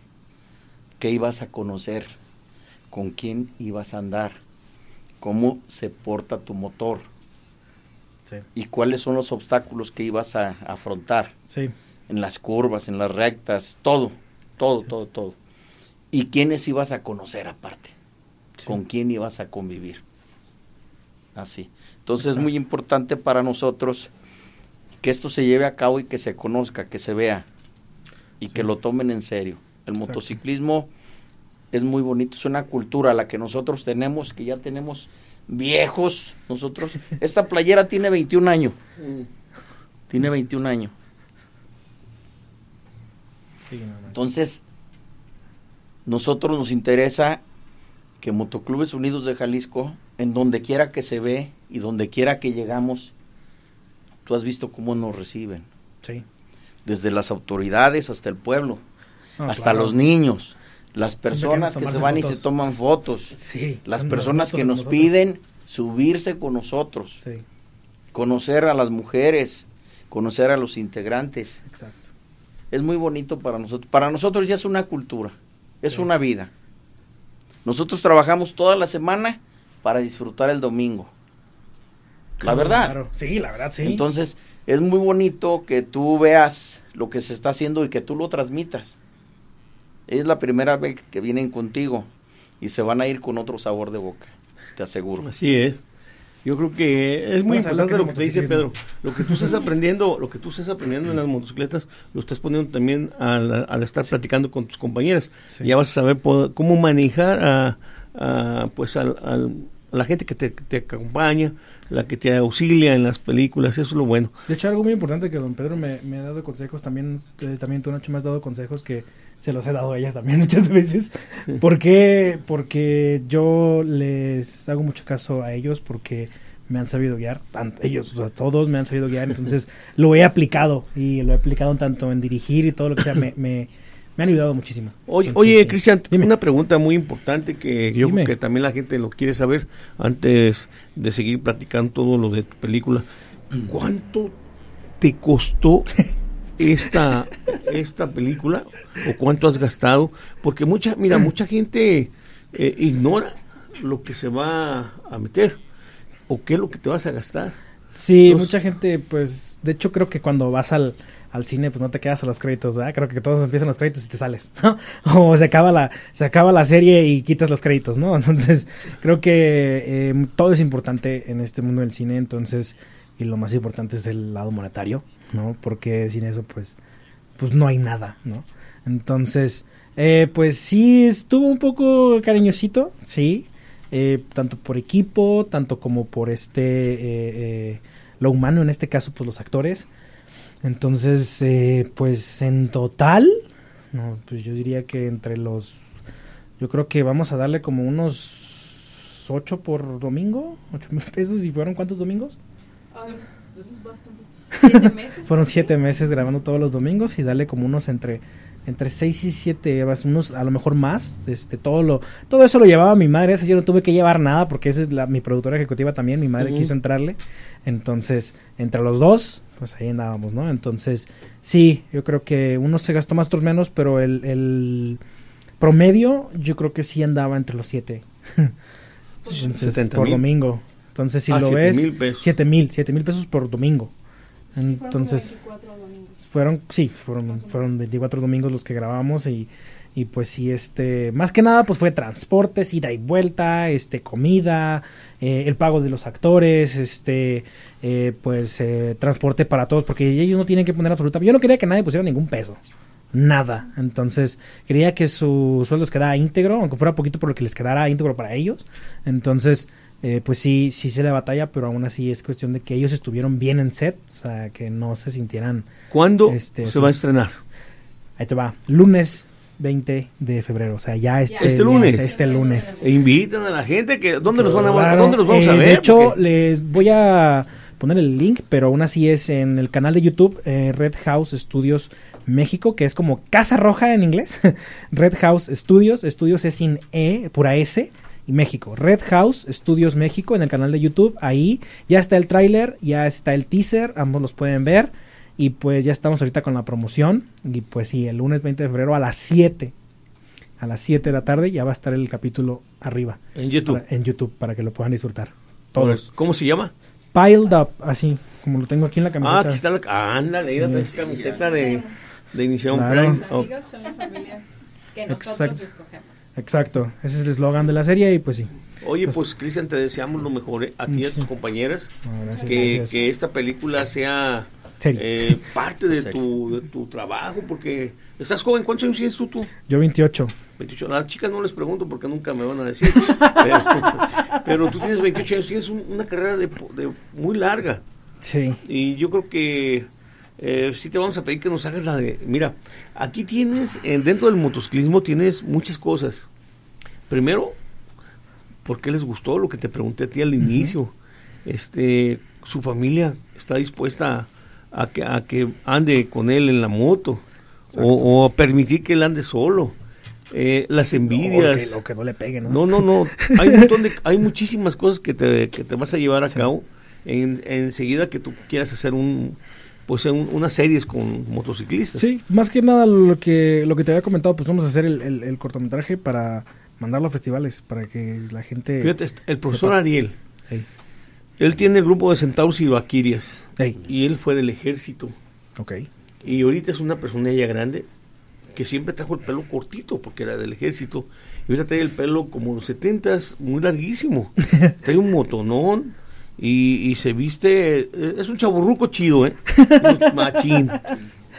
Speaker 5: qué ibas a conocer, con quién ibas a andar, cómo se porta tu motor
Speaker 4: Sí,
Speaker 5: y cuáles son los obstáculos que ibas a afrontar
Speaker 4: sí,
Speaker 5: en las curvas, en las rectas, todo, todo,
Speaker 4: Sí.
Speaker 5: todo, todo. Y quiénes ibas a conocer aparte,
Speaker 4: sí.
Speaker 5: con quién ibas a convivir. Así. Entonces es muy importante para nosotros que esto se lleve a cabo y que se conozca, que se vea y
Speaker 4: Sí.
Speaker 5: que lo tomen en serio. El
Speaker 4: Exacto.
Speaker 5: motociclismo es muy bonito, es una cultura la que nosotros tenemos, que ya tenemos viejos nosotros. Esta playera tiene 21 años. Tiene 21 años.
Speaker 4: Sí, no, no.
Speaker 5: Entonces, nosotros nos interesa que Motoclubes Unidos de Jalisco, en donde quiera que se ve y donde quiera que llegamos, tú has visto cómo nos reciben,
Speaker 4: Sí.
Speaker 5: desde las autoridades hasta el pueblo,
Speaker 4: No,
Speaker 5: hasta
Speaker 4: claro.
Speaker 5: los niños, las personas que se van y se toman fotos,
Speaker 4: Sí.
Speaker 5: las personas que nos piden subirse con nosotros,
Speaker 4: Sí,
Speaker 5: conocer a las mujeres, conocer a los integrantes.
Speaker 4: exacto.
Speaker 5: es muy bonito para nosotros. Para nosotros ya es una cultura, es
Speaker 4: Sí.
Speaker 5: una vida. Nosotros trabajamos toda la semana para disfrutar el domingo. La verdad.
Speaker 4: Claro. Sí, la verdad, sí.
Speaker 5: Entonces, es muy bonito que tú veas lo que se está haciendo y que tú lo transmitas. Es la primera vez que vienen contigo y se van a ir con otro sabor de boca, te aseguro.
Speaker 2: Así es. Yo creo que es muy importante lo que te dice Pedro. Lo que tú estás aprendiendo, lo que tú estás aprendiendo en las motocicletas, lo estás poniendo también al, al estar platicando con tus compañeras.
Speaker 4: Sí.
Speaker 2: Ya vas a saber cómo manejar a, a, pues al, al- a la gente que te, que te acompaña, la que te auxilia en las películas, eso es lo bueno.
Speaker 4: De hecho, algo muy importante que don Pedro me, me ha dado consejos, también, eh, también tú, Nacho, me has dado consejos que se los he dado a ellas también muchas veces. ¿Por qué? Porque yo les hago mucho caso a ellos porque me han sabido guiar, tan- ellos, o sea, todos me han sabido guiar, entonces lo he aplicado y lo he aplicado tanto en dirigir y todo lo que sea, me, me, me han ayudado muchísimo.
Speaker 2: Oye,
Speaker 4: Entonces,
Speaker 2: oye
Speaker 4: sí.
Speaker 2: Cristian, una pregunta muy importante que yo
Speaker 4: Dime.
Speaker 2: creo que también la gente lo quiere saber antes de seguir platicando todo lo de tu película. ¿Cuánto te costó esta esta película o cuánto has gastado? Porque mucha, mira, mucha gente eh, ignora lo que se va a meter o qué es lo que te vas a gastar.
Speaker 4: Sí, mucha gente, pues, de hecho creo que cuando vas al, al cine, pues no te quedas a los créditos, ¿verdad? Creo que todos empiezan los créditos y te sales, ¿no? O se acaba la, se acaba la serie y quitas los créditos, ¿no? Entonces, creo que eh, todo es importante en este mundo del cine, entonces, y lo más importante es el lado monetario, ¿no? Porque sin eso, pues, pues no hay nada, ¿no? Entonces, eh, pues sí, estuvo un poco cariñosito, sí, eh, tanto por equipo, tanto como por este, eh, eh, lo humano, en este caso, pues los actores. Entonces, eh, pues en total, no, pues yo diría que entre los, yo creo que vamos a darle como unos 8 por domingo, 8 mil pesos, ¿y fueron cuántos domingos?
Speaker 8: Siete meses.
Speaker 4: Fueron siete meses grabando todos los domingos y darle como unos entre entre 6 y 7 Evas, unos a lo mejor más, este todo lo todo eso lo llevaba mi madre, esa yo no tuve que llevar nada porque esa es la, mi productora ejecutiva también, mi madre quiso entrarle. Entonces, entre los dos, pues ahí andábamos, ¿no? Entonces, sí, yo creo que uno se gastó más, otros menos, pero el, el promedio yo creo que sí andaba entre los 7. Entonces,
Speaker 2: 70
Speaker 4: por
Speaker 2: mil.
Speaker 4: domingo. Entonces, si
Speaker 2: Ah,
Speaker 4: lo
Speaker 2: siete
Speaker 4: ves,
Speaker 2: mil pesos.
Speaker 4: 7 mil, 7 mil pesos por domingo. Entonces, fueron, sí, fueron, fueron 24 domingos los que grabamos y, y pues sí, este, más que nada pues fue transportes, ida y vuelta, este, comida, eh, el pago de los actores, este, eh, pues eh, transporte para todos, porque ellos no tienen que poner absolutamente, yo no quería que nadie pusiera ningún peso. Nada, entonces quería que su sueldo les quedara íntegro, aunque fuera poquito por lo que les quedara íntegro para ellos. Entonces, eh, pues sí, sí se le batalla, pero aún así es cuestión de que ellos estuvieron bien en set, o sea, que no se sintieran
Speaker 2: ¿Cuándo
Speaker 4: Este,
Speaker 2: se va a estrenar?
Speaker 4: Ahí te va. Lunes 20 de febrero. O sea, ya este,
Speaker 2: Este lunes.
Speaker 4: Este lunes.
Speaker 2: E invitan a la gente que ¿dónde los van a
Speaker 4: Claro,
Speaker 2: dónde los vamos
Speaker 4: eh,
Speaker 2: a ver?
Speaker 4: De hecho,
Speaker 2: Porque-
Speaker 4: les voy a poner el link, pero aún así es en el canal de YouTube eh, Red House Studios México, que es como Casa Roja en inglés. Red House Studios. Estudios es sin E, pura S. Y México. Red House Studios México en el canal de YouTube. Ahí ya está el tráiler, ya está el teaser. Ambos los pueden ver. Y pues ya estamos ahorita con la promoción. Y pues sí, el lunes 20 de febrero a las 7. A las 7 de la tarde ya va a estar el capítulo arriba.
Speaker 2: En YouTube.
Speaker 4: Para- en YouTube para que lo puedan disfrutar. Todos.
Speaker 2: ¿Cómo se llama?
Speaker 4: Piled up, así como lo tengo aquí en la
Speaker 2: Ah,
Speaker 4: camiseta.
Speaker 2: aquí está la ah, ándale,
Speaker 4: Sí.
Speaker 2: traes camiseta de, de Inición
Speaker 4: Claro.
Speaker 2: Prime. Oh,
Speaker 8: Amigos son la familia que nosotros
Speaker 4: Exacto.
Speaker 8: escogemos.
Speaker 4: Exacto, ese es el eslogan de la serie y pues sí.
Speaker 2: Oye, pues Cristian, te deseamos lo mejor eh, a ti y a tus compañeras.
Speaker 4: Gracias,
Speaker 2: que,
Speaker 4: gracias.
Speaker 2: que esta película sea. Eh, parte de tu, de tu trabajo, porque estás joven. ¿Cuántos años tienes tú? tú?
Speaker 4: Yo 28.
Speaker 2: 28. A las chicas no les pregunto porque nunca me van a decir. pero, pero tú tienes 28 años, tienes un- una carrera de, muy larga.
Speaker 4: Sí.
Speaker 2: Y yo creo que eh, sí te vamos a pedir que nos hagas la de... Mira, aquí tienes, eh, dentro del motociclismo tienes muchas cosas. Primero, ¿por qué les gustó lo que te pregunté a ti al inicio? Este, su familia está dispuesta a, que, a que ande con él en la moto o, o a permitir que él ande solo. Eh, las envidias.
Speaker 4: O que, o que no le pegue, ¿no?
Speaker 2: No, no, no. Hay, un montón de, hay muchísimas cosas que te, que te vas a llevar a cabo en, enseguida que tú quieras hacer un pues un- unas series con motociclistas.
Speaker 4: Sí, más que nada lo que lo que te había comentado, pues vamos a hacer el, el- el cortometraje para mandarlo a festivales, para que la gente...
Speaker 2: Fíjate, el profesor
Speaker 4: sepa.
Speaker 2: Ariel,
Speaker 4: Ey,
Speaker 2: él tiene el grupo de Centauros y Vaquirias. Y él fue del ejército.
Speaker 4: Ok.
Speaker 2: y ahorita es una persona ya grande que siempre trajo el pelo cortito porque era del ejército. Y ahorita trae el pelo como los setentas muy larguísimo. Trae un motonón y, y se viste eh, es un chaburruco chido eh machín.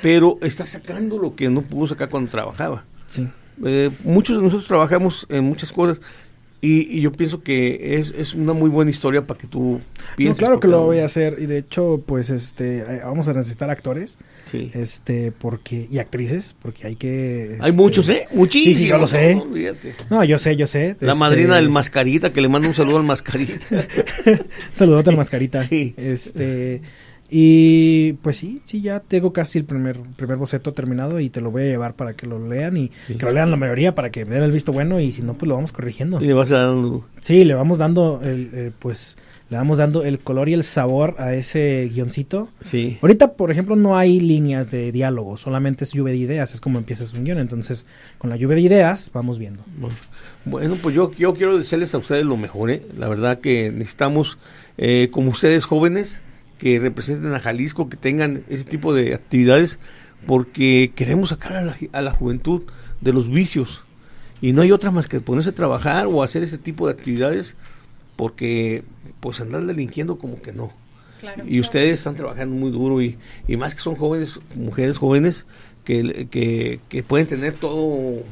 Speaker 2: Pero está sacando lo que no pudo sacar cuando trabajaba.
Speaker 4: Sí.
Speaker 2: Eh, muchos de nosotros trabajamos en muchas cosas y, y yo pienso que es, es una muy buena historia para que tú
Speaker 4: No,
Speaker 2: pienses
Speaker 4: claro
Speaker 2: por
Speaker 4: que lo voy a hacer y de hecho pues este eh, vamos a necesitar actores
Speaker 2: Sí.
Speaker 4: este porque y actrices porque hay que
Speaker 2: hay
Speaker 4: este,
Speaker 2: muchos eh muchísimos
Speaker 4: Sí, sí, yo lo sé.
Speaker 2: no.
Speaker 4: No, yo sé, yo sé.
Speaker 2: La
Speaker 4: este,
Speaker 2: madrina del Mascarita, que le manda un saludo al Mascarita.
Speaker 4: Saludote al mascarita.
Speaker 2: Sí.
Speaker 4: Este y pues sí, sí ya tengo casi el primer primer boceto terminado y te lo voy a llevar para que lo lean y
Speaker 2: Sí.
Speaker 4: que lo lean la mayoría para que den el visto bueno y si no pues lo vamos corrigiendo.
Speaker 2: y le vas un...
Speaker 4: Sí, le vamos dando el eh, pues le vamos dando el color y el sabor a ese guioncito.
Speaker 2: Sí.
Speaker 4: Ahorita, por ejemplo, no hay líneas de diálogo, solamente es lluvia de ideas, es como empiezas un guion. Entonces, con la lluvia de ideas, vamos viendo.
Speaker 2: Bueno, Bueno, pues yo, yo quiero desearles a ustedes lo mejor. ¿eh? La verdad que necesitamos, eh, como ustedes jóvenes, que representen a Jalisco, que tengan ese tipo de actividades, porque queremos sacar a la, a la juventud de los vicios. Y no hay otra más que ponerse a trabajar o hacer ese tipo de actividades, porque pues andar delinquiendo como que no.
Speaker 8: Claro.
Speaker 2: Y ustedes están trabajando muy duro y, y más que son jóvenes, mujeres jóvenes, que, que, que pueden tener todo,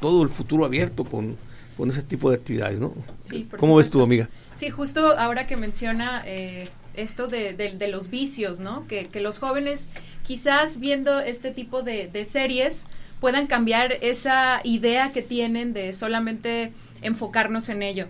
Speaker 2: todo el futuro abierto con, con ese tipo de actividades, ¿no?
Speaker 8: Sí, por
Speaker 2: ¿Cómo ves tú, amiga?
Speaker 8: Sí, justo ahora que menciona eh, esto de, de- los vicios, ¿no? Que, que los jóvenes quizás viendo este tipo de, de series puedan cambiar esa idea que tienen de solamente enfocarnos en ello.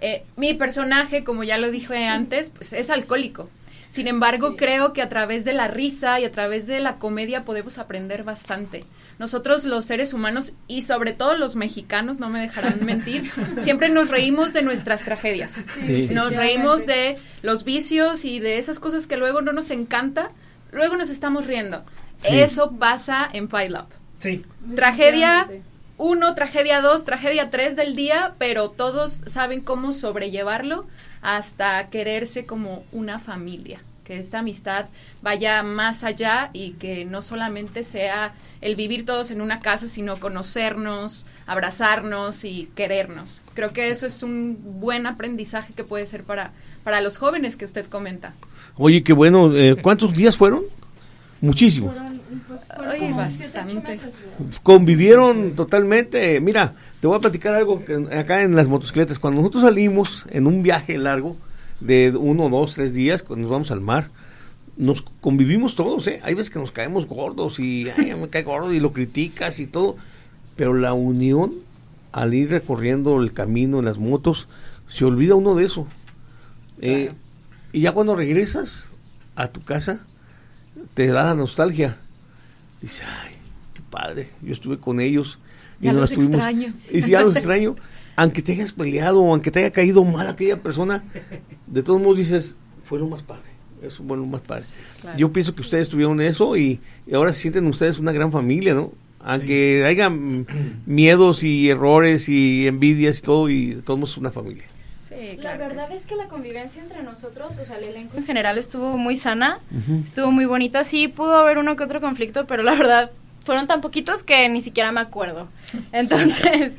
Speaker 8: Eh, mi personaje, como ya lo dije antes, pues es alcohólico. Sin embargo, creo que a través de la risa y a través de la comedia podemos aprender bastante. Nosotros los seres humanos y sobre todo los mexicanos, no me dejarán mentir, siempre nos reímos de nuestras tragedias.
Speaker 2: Sí.
Speaker 8: Nos reímos de los vicios y de esas cosas que luego no nos encanta, luego nos estamos riendo.
Speaker 2: Sí.
Speaker 8: Eso pasa en Pile Up.
Speaker 4: Sí.
Speaker 8: Tragedia 1, tragedia 2, tragedia 3 del día, pero todos saben cómo sobrellevarlo hasta quererse como una familia. Que esta amistad vaya más allá y que no solamente sea el vivir todos en una casa, sino conocernos, abrazarnos y querernos. Creo que eso es un buen aprendizaje que puede ser para, para los jóvenes que usted comenta.
Speaker 2: Oye, qué bueno. eh, ¿Cuántos días fueron? Muchísimos.
Speaker 8: Oye.
Speaker 2: Convivieron totalmente. Mira, te voy a platicar algo que acá en las motocicletas. Cuando nosotros salimos en un viaje largo de uno, dos, tres días, cuando nos vamos al mar, nos convivimos todos, ¿eh? Hay veces que nos caemos gordos y ay, me cae gordo y lo criticas y todo. Pero la unión al ir recorriendo el camino en las motos, se olvida uno de eso. Eh, y ya cuando regresas a tu casa, te da la nostalgia. Dice, ay, qué padre, yo estuve con ellos.
Speaker 8: Ya
Speaker 2: nos
Speaker 8: los
Speaker 2: las tuvimos".
Speaker 8: extraño.
Speaker 2: Y si ya los extraño, aunque te hayas peleado o aunque te haya caído mal aquella persona, de todos modos dices, fue lo más padre. Eso fue lo más padre.
Speaker 8: claro.
Speaker 2: Yo pienso que ustedes tuvieron eso y, y ahora se sienten ustedes una gran familia, ¿no? Aunque haya miedos y errores y envidias y todo, y de todos modos es una familia.
Speaker 8: Sí,
Speaker 7: La
Speaker 8: claro
Speaker 7: verdad
Speaker 8: sí.
Speaker 7: es que la convivencia entre nosotros, o sea, el elenco en general estuvo muy sana, estuvo muy bonita. Sí, pudo haber uno que otro conflicto, pero la verdad fueron tan poquitos que ni siquiera me acuerdo. Entonces,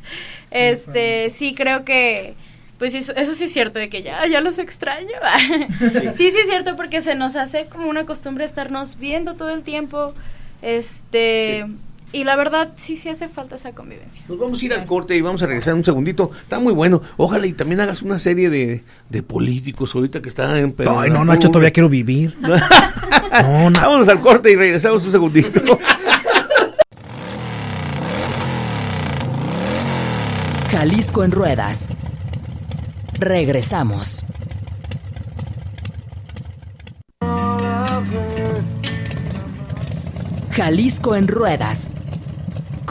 Speaker 7: este, sí creo que, pues eso, eso sí es cierto, de que ya, ya los extraño. sí, sí es cierto, porque se nos hace como una costumbre estarnos viendo todo el tiempo, este, y la verdad sí, sí hace falta esa convivencia.
Speaker 2: Nos vamos a ir al corte y vamos a regresar un segundito. Está muy bueno. Ojalá y también hagas una serie de, de políticos ahorita que están en
Speaker 4: Ay, no, Nacho, todavía quiero vivir. No, no.
Speaker 2: Vámonos al corte y regresamos un segundito.
Speaker 6: Jalisco en ruedas. Regresamos. Jalisco en ruedas.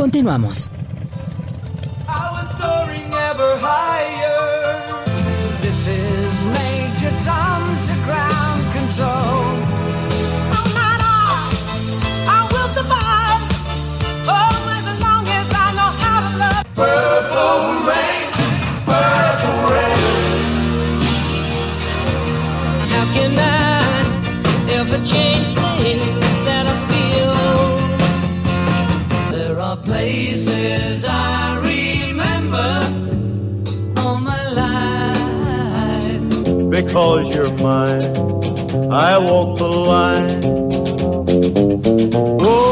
Speaker 6: Continuamos.
Speaker 1: This is Major to ground control.
Speaker 9: Because you're mine. I walk the line. Oh,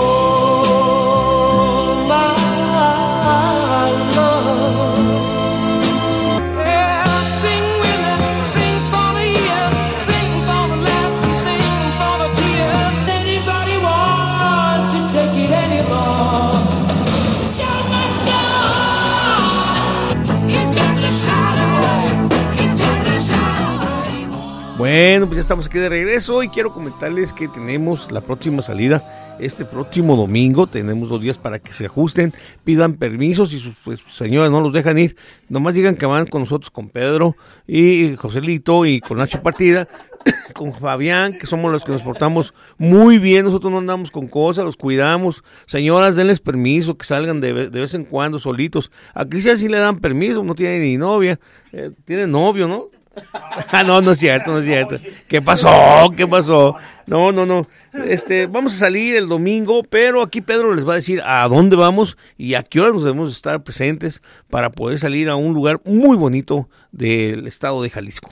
Speaker 2: Bueno, pues ya estamos aquí de regreso y quiero comentarles que tenemos la próxima salida este próximo domingo. Tenemos dos días para que se ajusten, pidan permisos y sus pues, señoras no los dejan ir. Nomás digan que van con nosotros, con Pedro y Joselito y con Nacho Partida, con Fabián, que somos los que nos portamos muy bien. Nosotros no andamos con cosas, los cuidamos. Señoras, denles permiso, que salgan de, de vez en cuando solitos. A Cristian sí le dan permiso, no tiene ni novia. Eh, tiene novio, ¿no? Ah, no, no es cierto, no es cierto. ¿Qué pasó? ¿Qué pasó? No, no, no. Este, vamos a salir el domingo, pero aquí Pedro les va a decir a dónde vamos y a qué hora nos debemos estar presentes para poder salir a un lugar muy bonito del estado de Jalisco.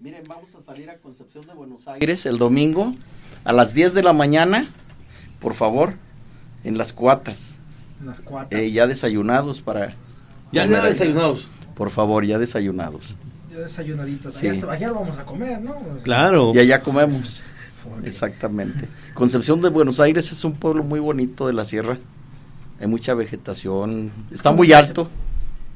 Speaker 5: Miren, vamos a salir a Concepción de Buenos Aires el domingo a las 10 de la mañana, por favor, en las cuatas.
Speaker 4: Unas cuatas.
Speaker 5: Eh, ya desayunados para...
Speaker 2: Ya, ya desayunados.
Speaker 5: Por favor, ya desayunados.
Speaker 4: Ya desayunaditos.
Speaker 5: Sí.
Speaker 4: Allá, allá vamos a comer, ¿no?
Speaker 2: Claro.
Speaker 5: Y allá comemos. Exactamente. Concepción de Buenos Aires es un pueblo muy bonito de la sierra. Hay mucha vegetación. Está muy alto.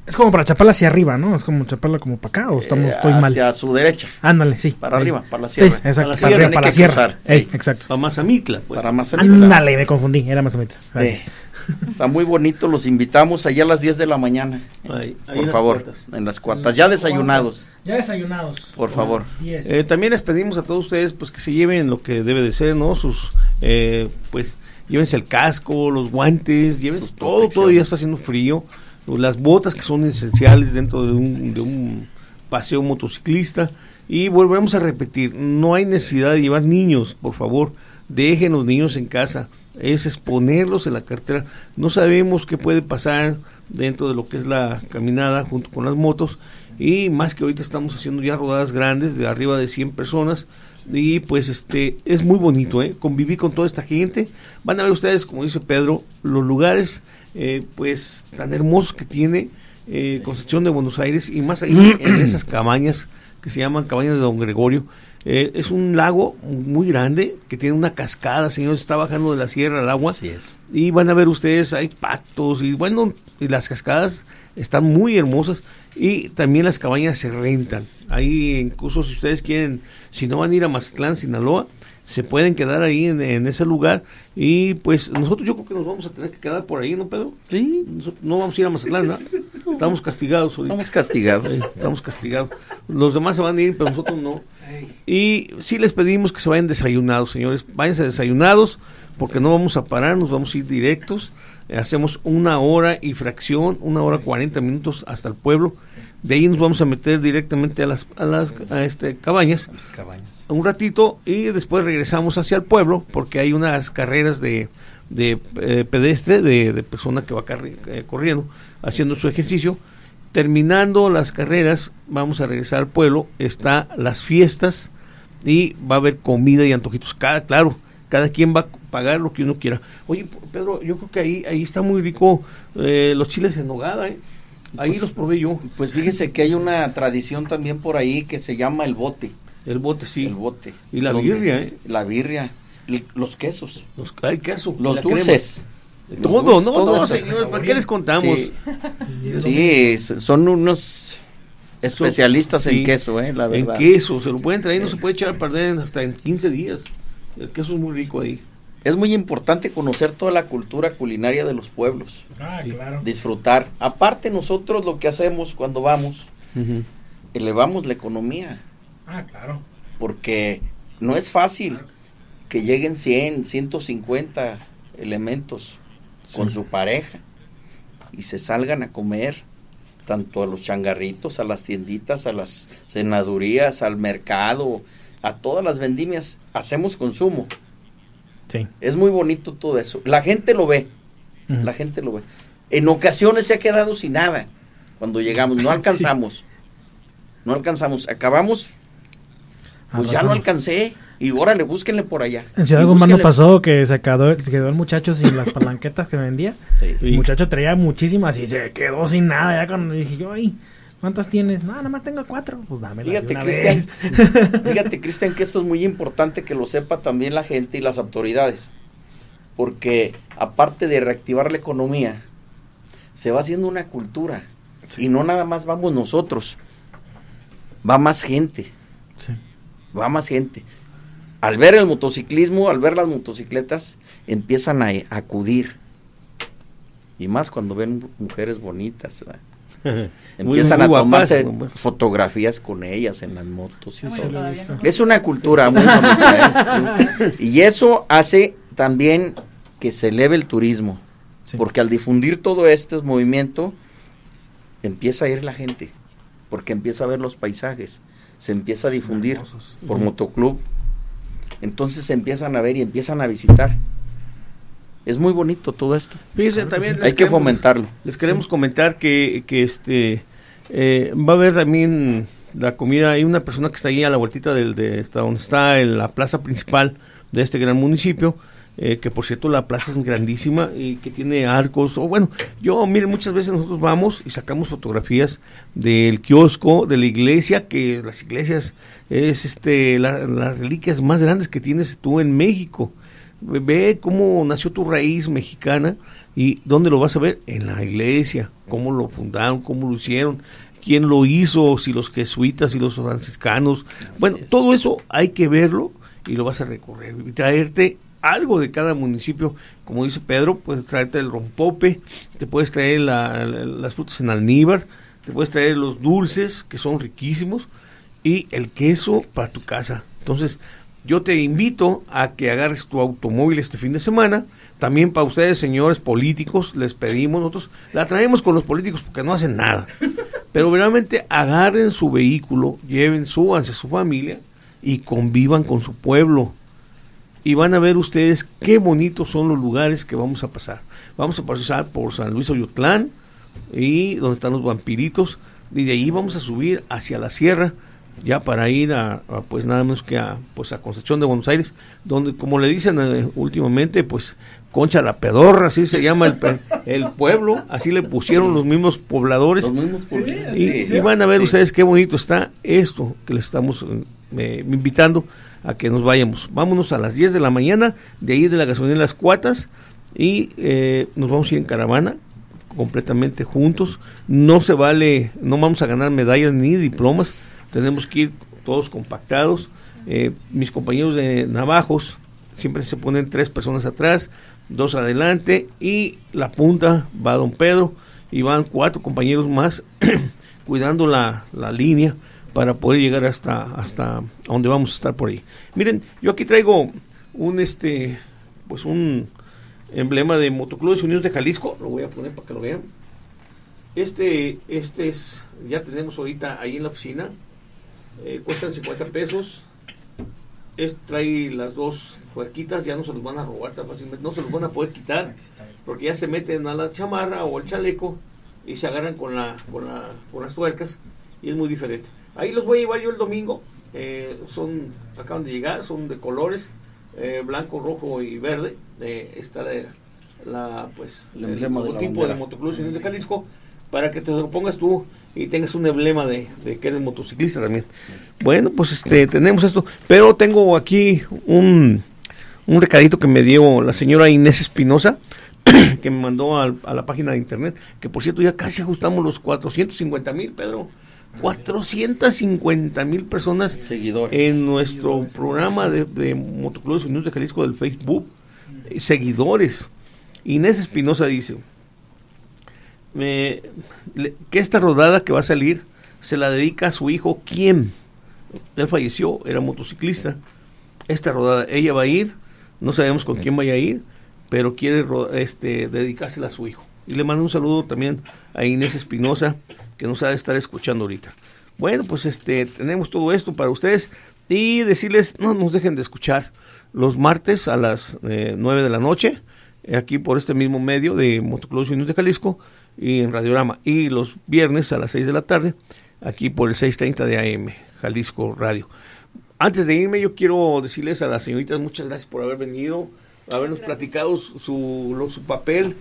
Speaker 4: Es como para chaparla hacia arriba, ¿no? Es como chaparla como para acá o estamos,
Speaker 5: Eh,
Speaker 4: estoy mal.
Speaker 5: hacia su derecha.
Speaker 4: Ándale, sí.
Speaker 5: Para
Speaker 4: ahí.
Speaker 5: arriba, para la
Speaker 4: Sí,
Speaker 5: sierra.
Speaker 4: exacto,
Speaker 5: Para la
Speaker 4: para,
Speaker 5: sierra,
Speaker 4: arriba, para la sierra. Ey,
Speaker 5: Sí.
Speaker 4: exacto.
Speaker 2: A Mazamitla, pues.
Speaker 5: Para Mazamitla.
Speaker 4: Ándale, me confundí, era Mazamitla. Gracias.
Speaker 5: Eh, está muy bonito, los invitamos allá a las 10 de la mañana.
Speaker 2: Ahí, ahí
Speaker 5: por favor, en las cuatas, ya desayunados.
Speaker 4: Ya desayunados.
Speaker 5: Por favor.
Speaker 4: Diez.
Speaker 2: Eh, también les pedimos a todos ustedes pues que se lleven lo que debe de ser, ¿no? Sus, eh, pues, llévense el casco, los guantes, llévense
Speaker 5: Sus
Speaker 2: todo, todo, ya está haciendo frío. Las botas que son esenciales dentro de un, de un paseo motociclista. Y volvemos a repetir, no hay necesidad de llevar niños, por favor, dejen los niños en casa. Es exponerlos en la carretera. No sabemos qué puede pasar dentro de lo que es la caminada junto con las motos. Y más que ahorita estamos haciendo ya rodadas grandes de arriba de 100 personas. Y pues este es muy bonito, ¿eh? Convivir con toda esta gente. Van a ver ustedes, como dice Pedro, los lugares eh, pues tan hermosos que tiene eh, Concepción de Buenos Aires y más ahí en esas cabañas que se llaman cabañas de Don Gregorio. Eh, es un lago muy grande que tiene una cascada, señores, está bajando de la sierra el agua.
Speaker 5: Así es.
Speaker 2: Y van a ver ustedes, hay patos y bueno, y las cascadas están muy hermosas y también las cabañas se rentan. Ahí incluso si ustedes quieren, si no van a ir a Mazatlán, Sinaloa, se pueden quedar ahí en, en ese lugar y pues nosotros yo creo que nos vamos a tener que quedar por ahí, ¿no, Pedro?
Speaker 5: Sí.
Speaker 2: Nosotros no vamos a ir a Mazatlán, ¿no? Estamos castigados.
Speaker 5: Estamos castigados.
Speaker 2: Sí, estamos castigados. Los demás se van a ir, pero nosotros no. Y sí les pedimos que se vayan desayunados, señores. Váyanse desayunados, porque no vamos a parar, nos vamos a ir directos. Eh, hacemos una hora y fracción, una hora cuarenta minutos hasta el pueblo. De ahí nos vamos a meter directamente a las, a las a este, cabañas
Speaker 5: Las cabañas.
Speaker 2: un ratito y después regresamos hacia el pueblo porque hay unas carreras de, de eh, pedestre, de, de persona que va carri- eh, corriendo, haciendo su ejercicio. Terminando las carreras, vamos a regresar al pueblo, está las fiestas y va a haber comida y antojitos. Cada, claro, cada quien va a pagar lo que uno quiera. Oye, Pedro, yo creo que ahí, ahí está muy rico eh, los chiles en nogada, ¿eh? Ahí
Speaker 5: Pues-
Speaker 2: los probé yo.
Speaker 5: Pues fíjese que hay una tradición también por ahí que se llama el bote.
Speaker 2: El bote, sí.
Speaker 5: El bote.
Speaker 2: Y la
Speaker 5: Donde-
Speaker 2: birria, ¿eh?
Speaker 5: La birria. Los quesos.
Speaker 2: Los, hay queso,
Speaker 5: Los
Speaker 2: crema.
Speaker 5: dulces.
Speaker 2: Todo,
Speaker 5: dulces,
Speaker 2: no,
Speaker 5: todo
Speaker 2: no,
Speaker 5: eso.
Speaker 2: señores, ¿para qué les contamos?
Speaker 5: Sí, son unos especialistas en queso, eh, la
Speaker 2: En
Speaker 5: verdad.
Speaker 2: queso, se lo pueden traer, no se puede echar a perder en- hasta en 15 días. El queso es muy rico ahí.
Speaker 5: Es muy importante conocer toda la cultura culinaria de los pueblos,
Speaker 4: Ah, claro.
Speaker 5: disfrutar. Aparte nosotros lo que hacemos cuando vamos, elevamos la economía,
Speaker 4: Ah, claro.
Speaker 5: porque no es fácil que lleguen 100, 150 elementos con su pareja y se salgan a comer tanto a los changarritos, a las tienditas, a las cenadurías, al mercado, a todas las vendimias, hacemos consumo.
Speaker 4: Sí.
Speaker 5: Es muy bonito todo eso. La gente lo ve, la gente lo ve. En ocasiones se ha quedado sin nada cuando llegamos, no alcanzamos. No alcanzamos, acabamos, pues ya no alcancé. Y órale, búsquenle por allá.
Speaker 4: En Ciudad Guzmán no pasó que se quedó, se quedó el muchacho sin las palanquetas que vendía.
Speaker 5: Sí.
Speaker 4: El muchacho traía muchísimas y se quedó sin nada. Ya cuando dije yo, ay, ¿cuántas tienes? No, nada más tengo cuatro. Pues dámelas de
Speaker 5: Fíjate, Cristian, fíjate, Cristian, que esto es muy importante que lo sepa también la gente y las autoridades. Porque aparte de reactivar la economía, se va haciendo una cultura. Y no nada más vamos nosotros, va más gente.
Speaker 4: Sí.
Speaker 5: va más gente. Al ver el motociclismo, al ver las motocicletas, empiezan a, a acudir. Y más cuando ven mujeres bonitas. ¿verdad? Empiezan
Speaker 2: muy
Speaker 5: a tomarse
Speaker 2: guapas.
Speaker 5: fotografías con ellas en las motos. y
Speaker 8: Ah, bueno,
Speaker 5: todo.
Speaker 8: todavía no.
Speaker 5: Es una cultura muy bonita. ¿eh? Y eso hace también que se eleve el turismo.
Speaker 4: Sí.
Speaker 5: Porque al difundir todo este movimiento, empieza a ir la gente. Porque empieza a ver los paisajes. Se empieza a difundir por motoclub. Entonces se empiezan a ver y empiezan a visitar. Es muy bonito todo esto.
Speaker 2: Fíjense, también les
Speaker 5: Hay que
Speaker 2: queremos-
Speaker 5: fomentarlo.
Speaker 2: Les queremos comentar que, que este eh, va a haber también la comida. Hay una persona que está ahí a la vueltita del, de donde está en la plaza principal de este gran municipio. eh, que por cierto la plaza es grandísima y que tiene arcos. O bueno, yo, miren, muchas veces nosotros vamos y sacamos fotografías del kiosco, de la iglesia, que las iglesias es este la- las reliquias más grandes que tienes tú en México. Ve- cómo nació tu raíz mexicana y dónde lo vas a ver en la iglesia, cómo lo fundaron, cómo lo hicieron, quién lo hizo, si los jesuitas, si los franciscanos. Bueno, todo eso hay que verlo y lo vas a recorrer y traerte algo de cada municipio, como dice Pedro, puedes traerte el rompope, te puedes traer la- la- las frutas en almíbar, te puedes traer los dulces, que son riquísimos, y el queso para tu casa. Entonces, yo te invito a que agarres tu automóvil este fin de semana. También para ustedes, señores políticos, les pedimos, nosotros la traemos con los políticos porque no hacen nada. Pero realmente agarren su vehículo, lleven, súbanse su familia y convivan con su pueblo. Y van a ver ustedes qué bonitos son los lugares que vamos a pasar. Vamos a pasar por San Luis Oyotlán y donde están los vampiritos. Y de ahí vamos a subir hacia la sierra ya para ir a, a, pues nada menos que a pues a Concepción de Buenos Aires donde como le dicen eh, últimamente pues Concha la Pedorra así se llama el, el pueblo así le pusieron los mismos pobladores
Speaker 5: Los mismos
Speaker 2: y,
Speaker 5: pobladores.
Speaker 2: y
Speaker 5: Sí,
Speaker 2: van a ver
Speaker 5: sí.
Speaker 2: ustedes qué bonito está esto que les estamos eh, invitando a que nos vayamos vámonos a las 10 de la mañana de ahí de la gasolina Las Cuatas y eh, nos vamos a ir en caravana completamente juntos. No se vale, no vamos a ganar medallas ni diplomas, tenemos que ir todos compactados. Eh, mis compañeros de navajos siempre se ponen tres personas atrás, dos adelante y la punta va don Pedro y van cuatro compañeros más cuidando la, la línea para poder llegar hasta hasta donde vamos a estar por ahí. Miren, yo aquí traigo un este pues un emblema de Motoclubes Unidos de Jalisco, lo voy a poner para que lo vean. Este, este es, ya tenemos ahorita ahí en la oficina, eh, cuestan 50 pesos. Es, trae las dos puerquitas, ya no se los van a robar tan fácilmente, no se los van a poder quitar, porque ya se meten a la chamarra o al chaleco y se agarran con, la, con, la, con las tuercas y es muy diferente. Ahí los voy a llevar yo el domingo, eh, son, acaban de llegar, son de colores, eh, blanco, rojo y verde. Eh, está la, la, pues,
Speaker 5: El emblema de la
Speaker 2: logotipo
Speaker 5: bandera.
Speaker 2: Motoclub de Jalisco para que te lo pongas tú y tengas un emblema de, de que eres motociclista también. Bueno, pues este tenemos esto, pero tengo aquí un, un recadito que me dio la señora Inés Espinosa que me mandó a, la página de internet, que por cierto ya casi ajustamos los 450 mil, Pedro. 450 mil personas
Speaker 5: Seguidores.
Speaker 2: en nuestro programa de, de Motoclubes Unidos de Jalisco del Facebook. Eh, seguidores. Inés Espinosa dice le- que esta rodada que va a salir se la dedica a su hijo, ¿quién? Él falleció, era motociclista. Esta rodada, ella va a ir, no sabemos con quién vaya a ir, pero quiere este, dedicársela a su hijo. Y le mando un saludo también a Inés Espinosa, que nos ha de estar escuchando ahorita. Bueno, pues este tenemos todo esto para ustedes y decirles, no nos dejen de escuchar los martes a las eh, 9 de la noche, aquí por este mismo medio de Motoclubes Unidos de Jalisco y en Radiorama, y los viernes a las 6 de la tarde, aquí por el 6.30 de AM, Jalisco Radio. Antes de irme, yo quiero decirles a las señoritas muchas gracias por haber venido, habernos platicado su, su, papel,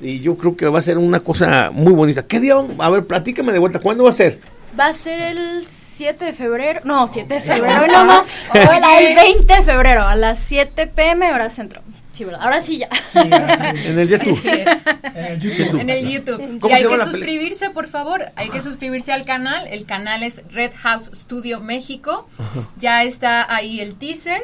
Speaker 2: y yo creo que va a ser una cosa muy bonita. ¿Qué día? A ver, platícame de vuelta, ¿cuándo va a ser?
Speaker 7: Va a ser el 7 de febrero. No, 7 de febrero nomás. Hola, el 20 de febrero a las 7 pm hora centro. Sí, ¿verdad? Ahora sí ya.
Speaker 2: En el
Speaker 8: Sí,
Speaker 2: YouTube.
Speaker 8: sí es.
Speaker 4: Eh, YouTube.
Speaker 8: En el YouTube.
Speaker 2: ¿Cómo
Speaker 8: Y hay
Speaker 2: se llama
Speaker 8: que suscribirse, por favor. Hay que suscribirse al canal. El canal es Red House Studio México. Ya está ahí el teaser.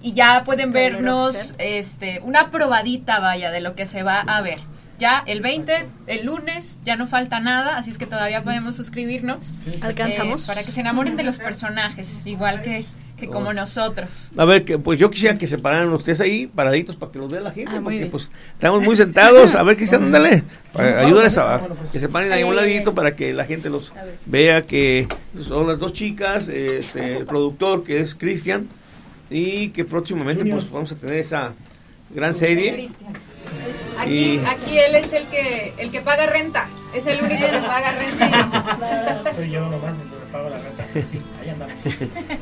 Speaker 8: Y ya pueden vernos este, una probadita, vaya, de lo que se va a ver. Ya el 20, el lunes, ya no falta nada, así es que todavía podemos suscribirnos.
Speaker 7: Alcanzamos.
Speaker 8: eh, para que se enamoren de los personajes, igual que, que
Speaker 2: Oh.
Speaker 8: como nosotros.
Speaker 2: A ver, que pues yo quisiera que se pararan ustedes ahí, paraditos, para que los vea la gente,
Speaker 7: Ah,
Speaker 2: porque
Speaker 7: bien.
Speaker 2: pues estamos muy sentados. A ver, Cristian, ándale, ayúdales a que se paren ahí a un ladito para que la gente los vea que son las dos chicas, este, el productor que es Cristian, y que próximamente pues vamos a tener esa gran serie.
Speaker 8: Aquí,
Speaker 2: Y-
Speaker 8: aquí él es el que, el que paga renta, es el único que paga renta.
Speaker 4: Soy yo nomás el que pago la renta. Sí, ahí andamos.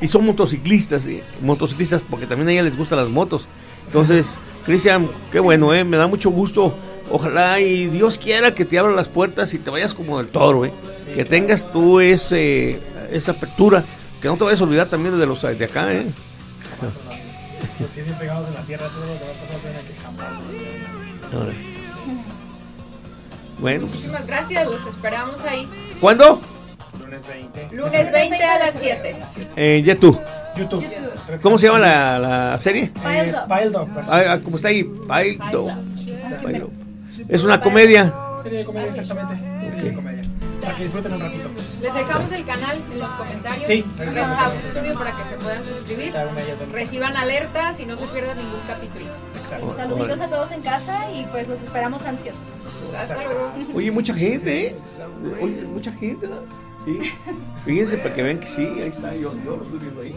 Speaker 2: y son motociclistas, ¿sí? motociclistas porque también a ella les gustan las motos. Entonces, Cristian, qué bueno, ¿eh? me da mucho gusto. Ojalá y Dios quiera que te abra las puertas y te vayas como del toro, ¿eh? que tengas tú ese, esa apertura, que no te vayas a olvidar también de los de acá. ¿eh?
Speaker 4: Los pies pegados en la tierra, todo lo que va a pasar tiene que escapar.
Speaker 2: Bueno,
Speaker 8: Muchísimas gracias, los esperamos ahí.
Speaker 2: ¿cuándo?
Speaker 4: Lunes 20.
Speaker 8: Lunes 20 a las 7.
Speaker 2: En YouTube.
Speaker 4: YouTube.
Speaker 2: ¿Cómo se llama la, la serie?
Speaker 4: Eh, Pile Dog.
Speaker 2: Ah, ¿Cómo está ahí? Pile Dog. Es una comedia.
Speaker 4: Serie de comedia, exactamente. Comedia. Para que disfruten un ratito.
Speaker 8: Les dejamos el canal en los comentarios.
Speaker 4: Sí.
Speaker 8: House Studio para que se puedan suscribir. Reciban alertas y no se pierdan ningún capítulo.
Speaker 7: Saluditos a todos en casa y pues los esperamos ansiosos.
Speaker 8: Hasta luego.
Speaker 2: Oye, mucha gente, ¿eh? Oye, mucha gente, ¿no? Sí. Fíjense para que vean que sí, ahí está, yo, yo lo estoy viendo ahí.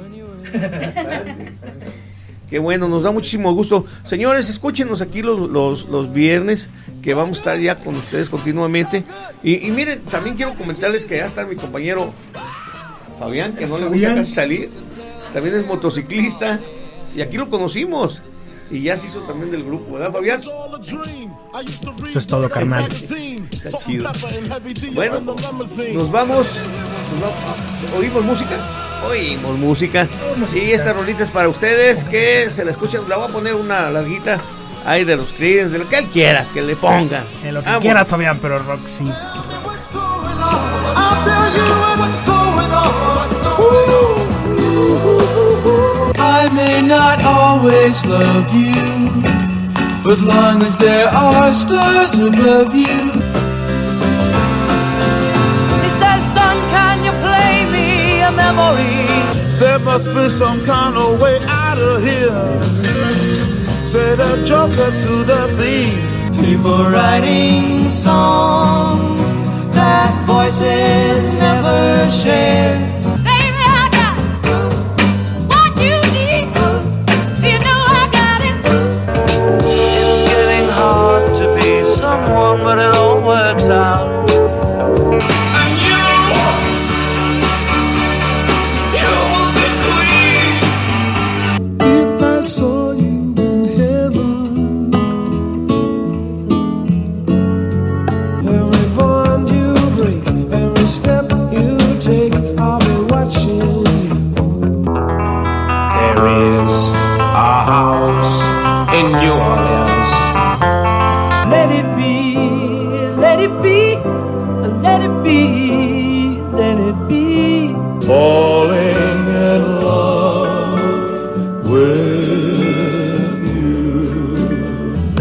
Speaker 2: Qué bueno, nos da muchísimo gusto. Señores, escúchenos aquí los, los, los viernes, que vamos a estar ya con ustedes continuamente. Y, y miren, también quiero comentarles que ya está mi compañero Fabián, que no le gusta casi salir. También es motociclista. Y aquí lo conocimos. Y ya se hizo también del grupo, ¿verdad, Fabián?
Speaker 4: Eso es todo, carnal.
Speaker 2: Está chido. Bueno, nos vamos. Vamos. ¿Oímos música? Oímos música. Y esta rolita es para ustedes que se la escuchan. La voy a poner una larguita ahí de los Creedence, de lo que él quiera, que le ponga.
Speaker 4: En lo que
Speaker 2: Vámonos.
Speaker 4: quieras, Fabián, pero rock sí.
Speaker 1: I'll tell you what's going on.
Speaker 10: I may not always love you, but long as there are stars above you.
Speaker 11: Memory?
Speaker 9: There must be some kind of way out of here. Say the joker to the thief.
Speaker 10: People writing songs that voices never share.
Speaker 11: Baby, I got what you need. You know I got it.
Speaker 9: It's getting hard to be someone, but it all works out.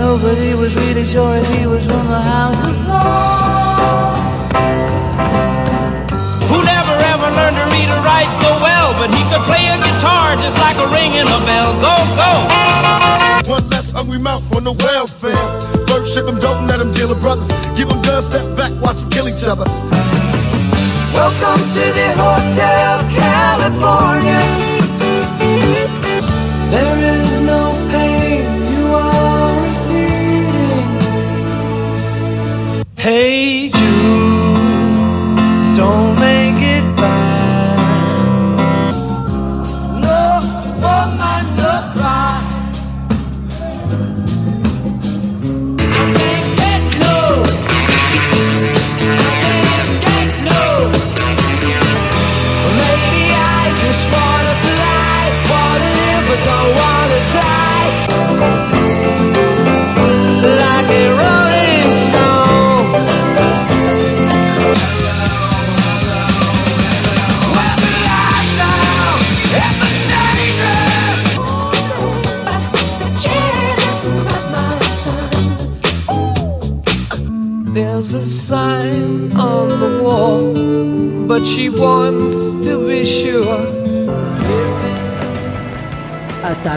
Speaker 10: Nobody was really sure if he was from the house of
Speaker 1: Who never ever learned to read or write so well, but he could play a guitar just like a ring in a bell. Go, go!
Speaker 9: One less hungry mouth on the welfare. First ship 'em, don't let 'em deal with brothers. Give 'em guns, step back, watch 'em kill each other.
Speaker 10: Welcome to the Hotel California. There Hey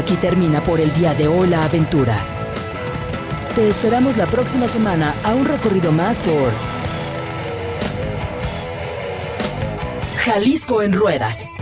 Speaker 6: aquí termina por el día de hoy la aventura. Te esperamos la próxima semana a un recorrido más por Jalisco en Ruedas.